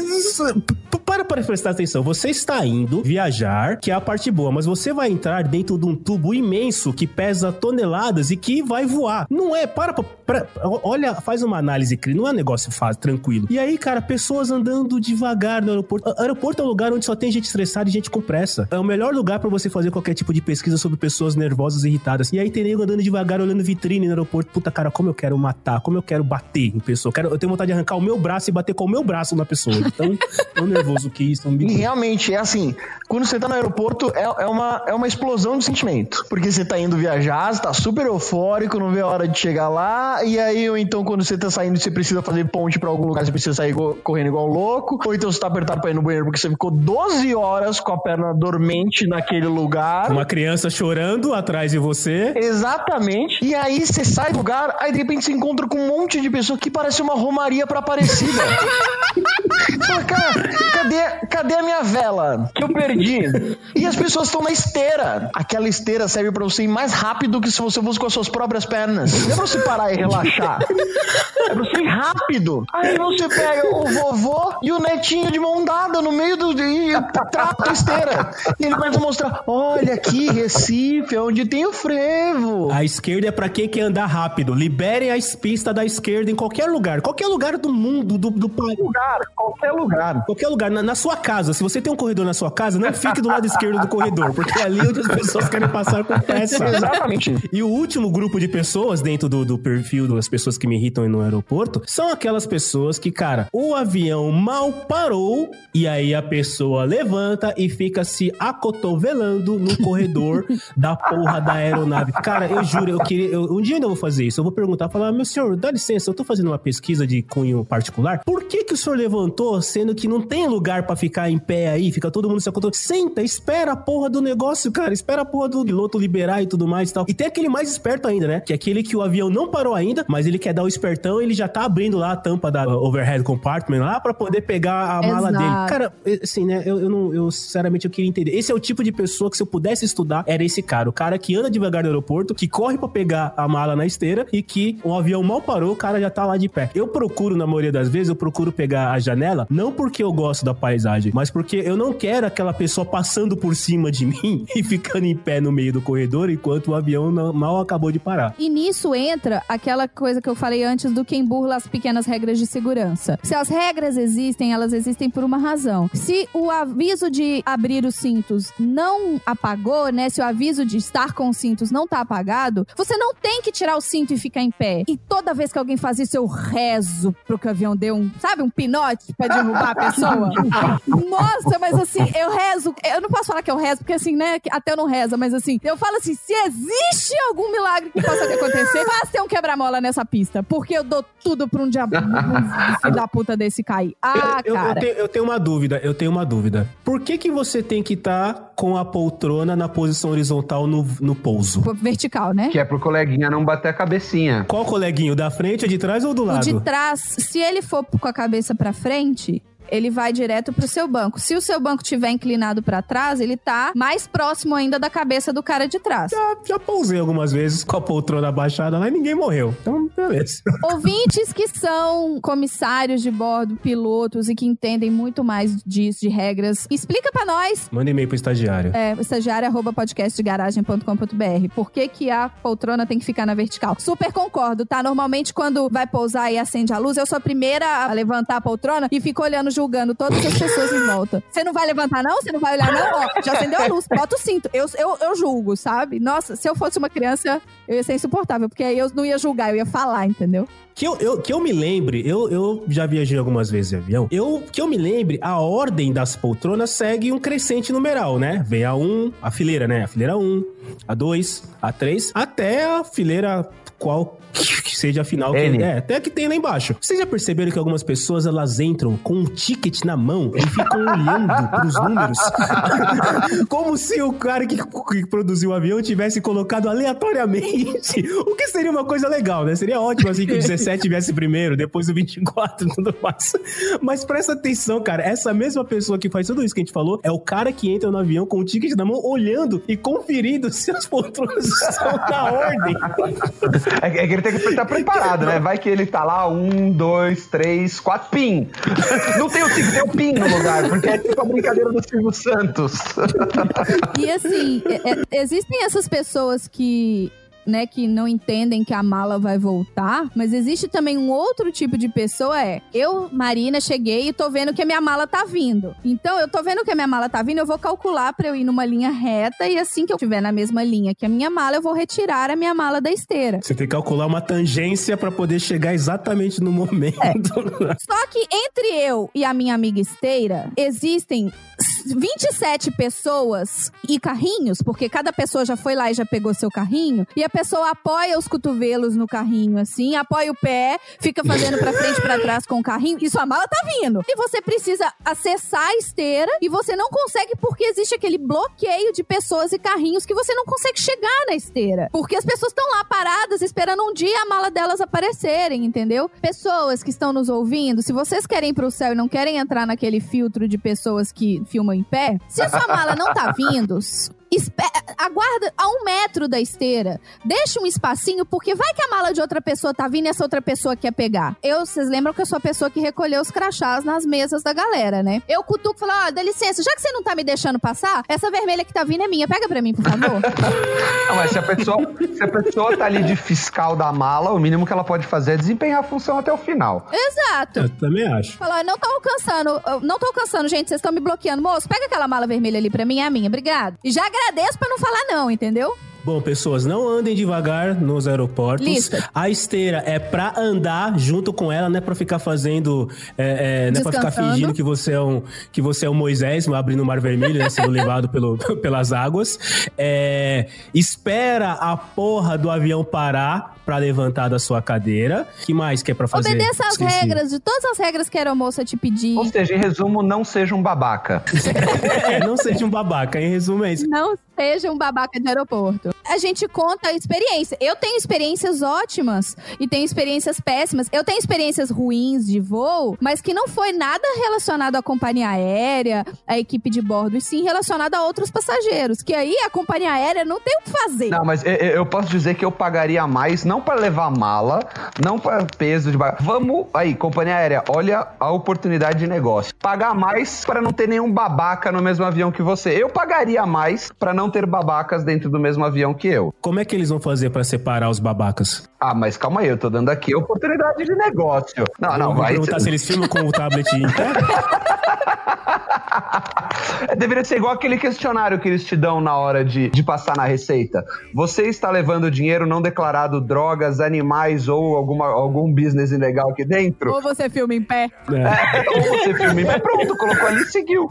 Para para prestar atenção. Você está indo viajar, que é a parte boa, mas você vai entrar dentro de um tubo imenso que pesa toneladas e que vai voar. Não é, para, pra- pra- olha, faz uma análise, não é um negócio fácil, tranquilo. E aí, cara, pessoas andando devagar no aeroporto. A- Aeroporto é um lugar onde só tem gente estressada e gente com pressa. É o melhor lugar pra você fazer qualquer tipo de pesquisa sobre pessoas nervosas e irritadas. E aí tem nego andando devagar, olhando vitrine no aeroporto. Puta, cara, como eu quero matar, como eu quero bater em pessoa. Eu, quero, eu tenho vontade de arrancar o meu braço e bater com o meu braço na pessoa. Então, tão nervoso masoquista, um E bicho. realmente, é assim, quando você tá no aeroporto, é, é, uma, é uma explosão de sentimento. Porque você tá indo viajar, você tá super eufórico, não vê a hora de chegar lá, e aí, ou então, quando você tá saindo, você precisa fazer ponte pra algum lugar, você precisa sair correndo igual louco, ou então você tá apertado pra ir no banheiro porque você ficou 12 horas com a perna dormente naquele lugar. Uma criança chorando atrás de você. Exatamente. E aí você sai do lugar, aí de repente você encontra com um monte de pessoa que parece uma romaria pra Aparecida. Fala, cara, cadê, cadê a minha vela que eu perdi? E as pessoas estão na esteira. Aquela esteira serve pra você ir mais rápido que se você fosse com as suas próprias pernas. Não é pra você parar e relaxar. É pra você ir rápido. Aí você pega o vovô e o netinho de mão dada no meio do. e trata a esteira. E ele começa a mostrar: olha aqui, Recife, é onde tem o frevo. A esquerda é pra quem quer andar rápido. Liberem a pista da esquerda em qualquer lugar. Qualquer lugar do mundo, do, do país. lugar, qualquer lugar. Qualquer lugar, na, na sua casa. Se você tem um corredor na sua casa, não fique do lado esquerdo do corredor, porque é ali onde as pessoas querem passar com pressa. Exatamente. E o último grupo de pessoas dentro do, do perfil das pessoas que me irritam no aeroporto são aquelas pessoas que, cara, o avião mal parou e aí a pessoa levanta e fica se acotovelando no corredor da porra da aeronave. Cara, eu juro, eu queria. eu- um dia ainda vou fazer isso. Eu vou perguntar, falar, meu senhor, dá licença, eu tô fazendo uma pesquisa de cunho particular. Por que que o senhor levantou, sendo que não tem lugar pra ficar em pé aí? Fica todo mundo se acotovelando. Senta, espera a porra do negócio, cara. Espera a porra do piloto liberar e tudo mais e tal. E tem aquele mais esperto ainda, né? Que é aquele que o avião não parou ainda, mas ele quer dar o espertão ele já tá abrindo lá a tampa da uh, overhead compartment lá pra poder pegar a mala Exato. dele. Cara, assim, né? Eu, eu não, eu sinceramente eu queria entender. Esse é o tipo de pessoa que se eu pudesse estudar, era esse cara. O cara que anda devagar no aeroporto, que corre pra pegar a mala na esteira e que o avião mal parou, o cara já tá lá de pé. Eu procuro, na maioria das vezes, eu procuro pegar a janela, não porque eu gosto da paisagem, mas porque eu não quero aquela pessoa passando por cima de mim e ficando em pé no meio do corredor enquanto o avião não- mal acabou de parar. E nisso entra aquela coisa que eu falei antes do quem burla as pequenas regras de segurança. Se as regras existem, elas existem por uma razão. Se o aviso de abrir os cintos não apagou, né? Se o aviso de estar com os cintos não tá apagado, você não tem que tirar o cinto e ficar em pé. E toda vez que alguém faz isso, eu rezo pro que o avião dê um, sabe, um pinote pra derrubar a pessoa. Nossa, mas assim, eu rezo. Eu não posso falar que eu rezo, porque assim, né? Até eu não rezo, mas assim, eu falo assim: se existe algum milagre que possa acontecer, faz ter um quebra-mola nessa pista. Porque eu dou tudo pra um diabo, um filho da puta desse cair. Ah, eu, eu cara. tenho, eu tenho uma dúvida, eu tenho uma dúvida. Por que que você tem que estar com a poltrona na posição horizontal no, no pouso? Vertical, né? Que é pro coleguinha não bater a cabecinha. Qual coleguinho, da frente, de trás ou do O lado? de trás, se ele for com a cabeça pra frente, ele vai direto pro seu banco. Se o seu banco tiver inclinado pra trás, ele tá mais próximo ainda da cabeça do cara de trás. Já, já pousei algumas vezes com a poltrona abaixada lá e ninguém morreu. Então, beleza. Ouvintes que são comissários de bordo, pilotos e que entendem muito mais disso, de regras, explica pra nós. Manda e-mail pro estagiário. É, estagiário arroba podcastdegaragem.com.br. Por que, que a poltrona tem que ficar na vertical? Super concordo, tá? Normalmente, quando vai pousar e acende a luz, eu sou a primeira a levantar a poltrona e fico olhando, julgando todas as pessoas em volta. Você não vai levantar, não? Você não vai olhar, não? Ó, já acendeu a luz, bota o cinto. Eu, eu, eu julgo, sabe? Nossa, se eu fosse uma criança, eu ia ser insuportável, porque aí eu não ia julgar, eu ia falar, entendeu? Que eu, eu- que eu me lembre, eu, eu já viajei algumas vezes de avião. Eu, que eu me lembre, a ordem das poltronas segue um crescente numeral, né? Vem a 1, a fileira, né? A fileira 1, a 2, a 3, até a fileira qual que seja a final. Que, é, até que tem lá embaixo. Vocês já perceberam que algumas pessoas, elas entram com um ticket na mão e ficam olhando pros números? Como se o cara que, que produziu o avião tivesse colocado aleatoriamente. O que seria uma coisa legal, né? Seria ótimo, assim, que o 17 viesse primeiro, depois o 24 e tudo mais. Mas presta atenção, cara. Essa mesma pessoa que faz tudo isso que a gente falou é o cara que entra no avião com o ticket na mão, olhando e conferindo se as poltronas estão na ordem. É, que- é que ele tem que estar preparado, né? Vai que ele tá lá, um, dois, três, quatro, pin. Não tem o cinco, tem o pin no lugar, porque é tipo a brincadeira do Silvio Santos. E assim, é- é- existem essas pessoas que né, que não entendem que a mala vai voltar, mas existe também um outro tipo de pessoa, é, eu, Marina, cheguei e tô vendo que a minha mala tá vindo. Então, eu tô vendo que a minha mala tá vindo, eu vou calcular pra eu ir numa linha reta e assim que eu estiver na mesma linha que a minha mala, eu vou retirar a minha mala da esteira. Você tem que calcular uma tangência pra poder chegar exatamente no momento. Só que entre eu e a minha amiga esteira, existem 27 pessoas e carrinhos, porque cada pessoa já foi lá e já pegou seu carrinho, e a pessoa apoia os cotovelos no carrinho, assim, apoia o pé, fica fazendo pra frente e pra trás com o carrinho, e sua mala tá vindo. E você precisa acessar a esteira, e você não consegue porque existe aquele bloqueio de pessoas e carrinhos que você não consegue chegar na esteira. Porque as pessoas estão lá paradas esperando um dia a mala delas aparecerem, entendeu? Pessoas que estão nos ouvindo, se vocês querem ir pro céu e não querem entrar naquele filtro de pessoas que filmam em pé, se a sua mala não tá vindo, aguarda a um metro da esteira. Deixa um espacinho, porque vai que a mala de outra pessoa tá vindo e essa outra pessoa quer pegar. Eu, vocês lembram que eu sou a pessoa que recolheu os crachás nas mesas da galera, né? Eu cutuco e falo, ó, dá licença, já que você não tá me deixando passar, essa vermelha que tá vindo é minha, pega pra mim, por favor. Não, mas se a, pessoa, se a pessoa tá ali de fiscal da mala, o mínimo que ela pode fazer é desempenhar a função até o final. Exato. Eu também acho. Falar, eu não tô alcançando, não tô alcançando, gente, vocês estão me bloqueando. Moço, pega aquela mala vermelha ali pra mim, é a minha, obrigado. E já agradeço pra não falar não, entendeu? Bom, pessoas, não andem devagar nos aeroportos. Lista. A esteira é pra andar junto com ela, não é pra ficar fazendo. É, é, não é pra ficar fingindo que você é um, que você é um Moisés abrindo o mar vermelho, né? Sendo levado pelo, pelas águas. É, espera a porra do avião parar pra levantar da sua cadeira. que mais que é pra fazer? Obedeça as Esqueci. regras de todas as regras que a aeromoça te pedir. Ou seja, em resumo, não seja um babaca. É, não seja um babaca. Em resumo, é isso. Não seja um babaca de aeroporto. A gente conta a experiência. Eu tenho experiências ótimas e tenho experiências péssimas. Eu tenho experiências ruins de voo, mas que não foi nada relacionado à companhia aérea, à equipe de bordo, e sim relacionado a outros passageiros. Que aí a companhia aérea não tem o que fazer. Não, mas eu, eu posso dizer que eu pagaria mais, não pra levar mala, não pra peso de bagagem. Vamos aí, companhia aérea, olha a oportunidade de negócio. Pagar mais pra não ter nenhum babaca no mesmo avião que você. Eu pagaria mais pra não ter babacas dentro do mesmo avião que eu. Como é que eles vão fazer pra separar os babacas? Ah, mas calma aí, eu tô dando aqui oportunidade de negócio. Não, não, Vou vai. perguntar se eles filmam com o tablet em Deveria ser igual aquele questionário que eles te dão na hora de, de passar na receita. Você está levando dinheiro não declarado, drogas, animais ou alguma, algum business ilegal aqui dentro? Ou você filma em pé. É. ou você filme, mas pronto, colocou ali e seguiu.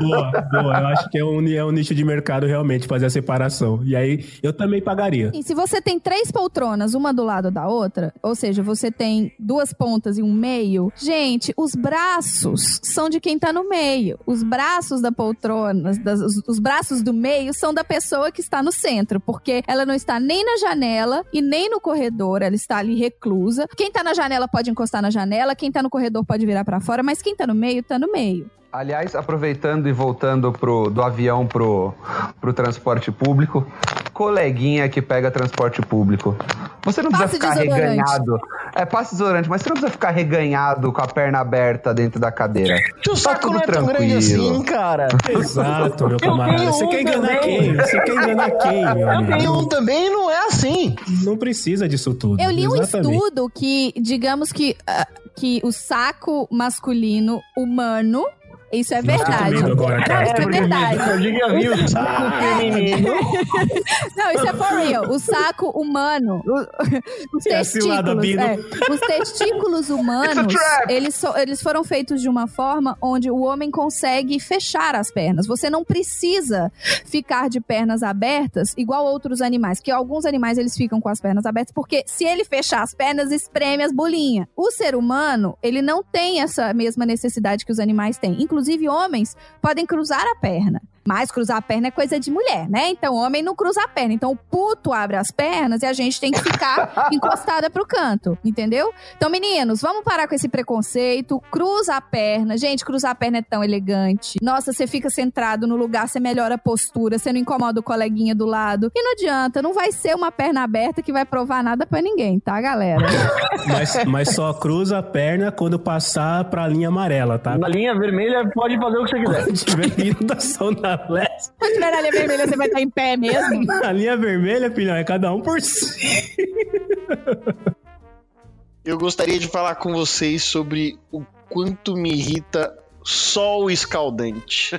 Boa, boa. Eu acho que é um, é um nicho de mercado realmente fazer a separação. E aí eu também pagaria. E se você tem três poltronas, uma do lado da outra, ou seja, você tem duas pontas e um meio, gente, os braços são de quem tá no meio. Os braços da poltrona, das- os, os braços do meio são da pessoa que está no centro, porque ela não está nem na janela e nem no corredor, ela está ali reclusa. Quem tá na janela pode encostar na janela, quem tá no corredor pode virar pra fora, mas quem tá no meio, tá no meio. Aliás, aproveitando e voltando pro, do avião pro, pro transporte público, coleguinha que pega transporte público. Você não precisa Passe ficar desodorante. reganhado. É, passe desodorante, mas você não precisa ficar reganhado com a perna aberta dentro da cadeira. Seu Tá saco tudo não é tão grande tranquilo. assim, cara. Exato, meu camarada. tenho Você um quer enganar também. quem? Você quer enganar quem, meu Eu tenho um também não é assim. Não precisa disso tudo. Eu li um Exatamente. estudo que, digamos que, ah, que o saco masculino humano, isso é verdade. agora, cara. Não, isso é verdade. Eu diga viu, o saco feminino. Não, isso é for real. O saco humano, os É a cilada, testículos, é, os testículos humanos, eles, so- eles foram feitos de uma forma onde o homem consegue fechar as pernas. Você não precisa ficar de pernas abertas igual outros animais, que alguns animais eles ficam com as pernas abertas porque se ele fechar as pernas, espreme as bolinhas. O ser humano, ele não tem essa mesma necessidade que os animais têm. Inclusive, homens podem cruzar a perna. Mas cruzar a perna é coisa de mulher, né? Então, homem não cruza a perna. Então, o puto abre as pernas e a gente tem que ficar encostada pro canto, entendeu? Então, meninos, vamos parar com esse preconceito. Cruza a perna. Gente, cruzar a perna é tão elegante. Nossa, você fica centrado no lugar, você melhora a postura, você não incomoda o coleguinha do lado. E não adianta, não vai ser uma perna aberta que vai provar nada pra ninguém, tá, galera? Mas, mas só cruza a perna quando passar pra linha amarela, tá? Na linha vermelha pode fazer o que você quiser. Quando tiver inundação na Se tiver na linha vermelha, você vai estar em pé mesmo. A linha vermelha, filhão, é cada um por si. Eu gostaria de falar com vocês sobre o quanto me irrita sol escaldante.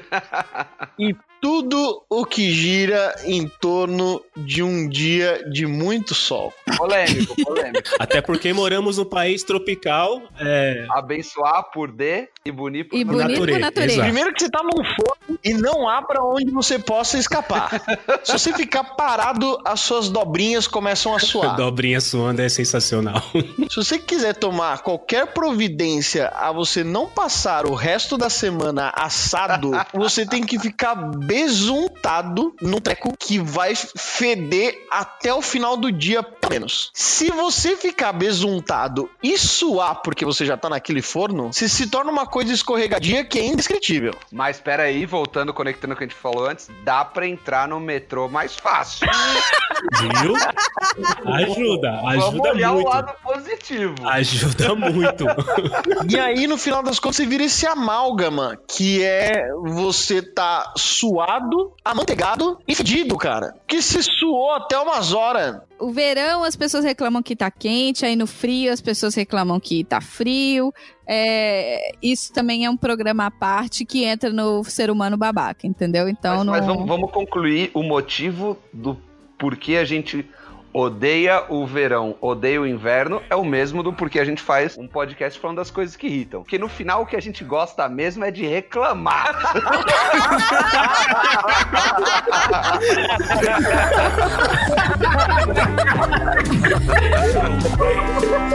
e tudo o que gira em torno de um dia de muito sol. Polêmico, polêmico. Até porque moramos num país tropical. É... Abençoar por D e bonito por E bonito natureza, por natureza. Primeiro que você tá num forno e não há pra onde você possa escapar. Se você ficar parado, as suas dobrinhas começam a suar. Dobrinha suando é sensacional. Se você quiser tomar qualquer providência a você não passar o resto da semana assado, você tem que ficar besuntado num treco que vai feder até o final do dia, pelo menos. Se você ficar besuntado e suar porque você já tá naquele forno, você se torna uma coisa escorregadia que é indescritível. Mas espera aí, voltando, conectando o que a gente falou antes, dá pra entrar no metrô mais fácil. Viu? Ajuda, Vamos ajuda olhar o muito. lado positivo. Ajuda muito. E aí, no final das contas, você vira esse amálgama, que é você tá suado, amanteigado e fedido, cara. Que se suou até umas horas. O verão as pessoas reclamam que tá quente, aí no frio as pessoas reclamam que tá frio. É, isso também é um programa à parte que entra no ser humano babaca, entendeu? Então mas, não. mas vamos, vamos concluir o motivo do porquê a gente odeia o verão, odeia o inverno, é o mesmo do porque a gente faz um podcast falando das coisas que irritam. Porque no final o que a gente gosta mesmo é de reclamar.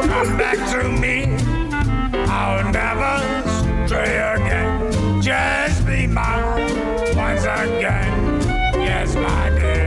Come back to me, I'll never stray again. Just be mine once again, yes, my dear.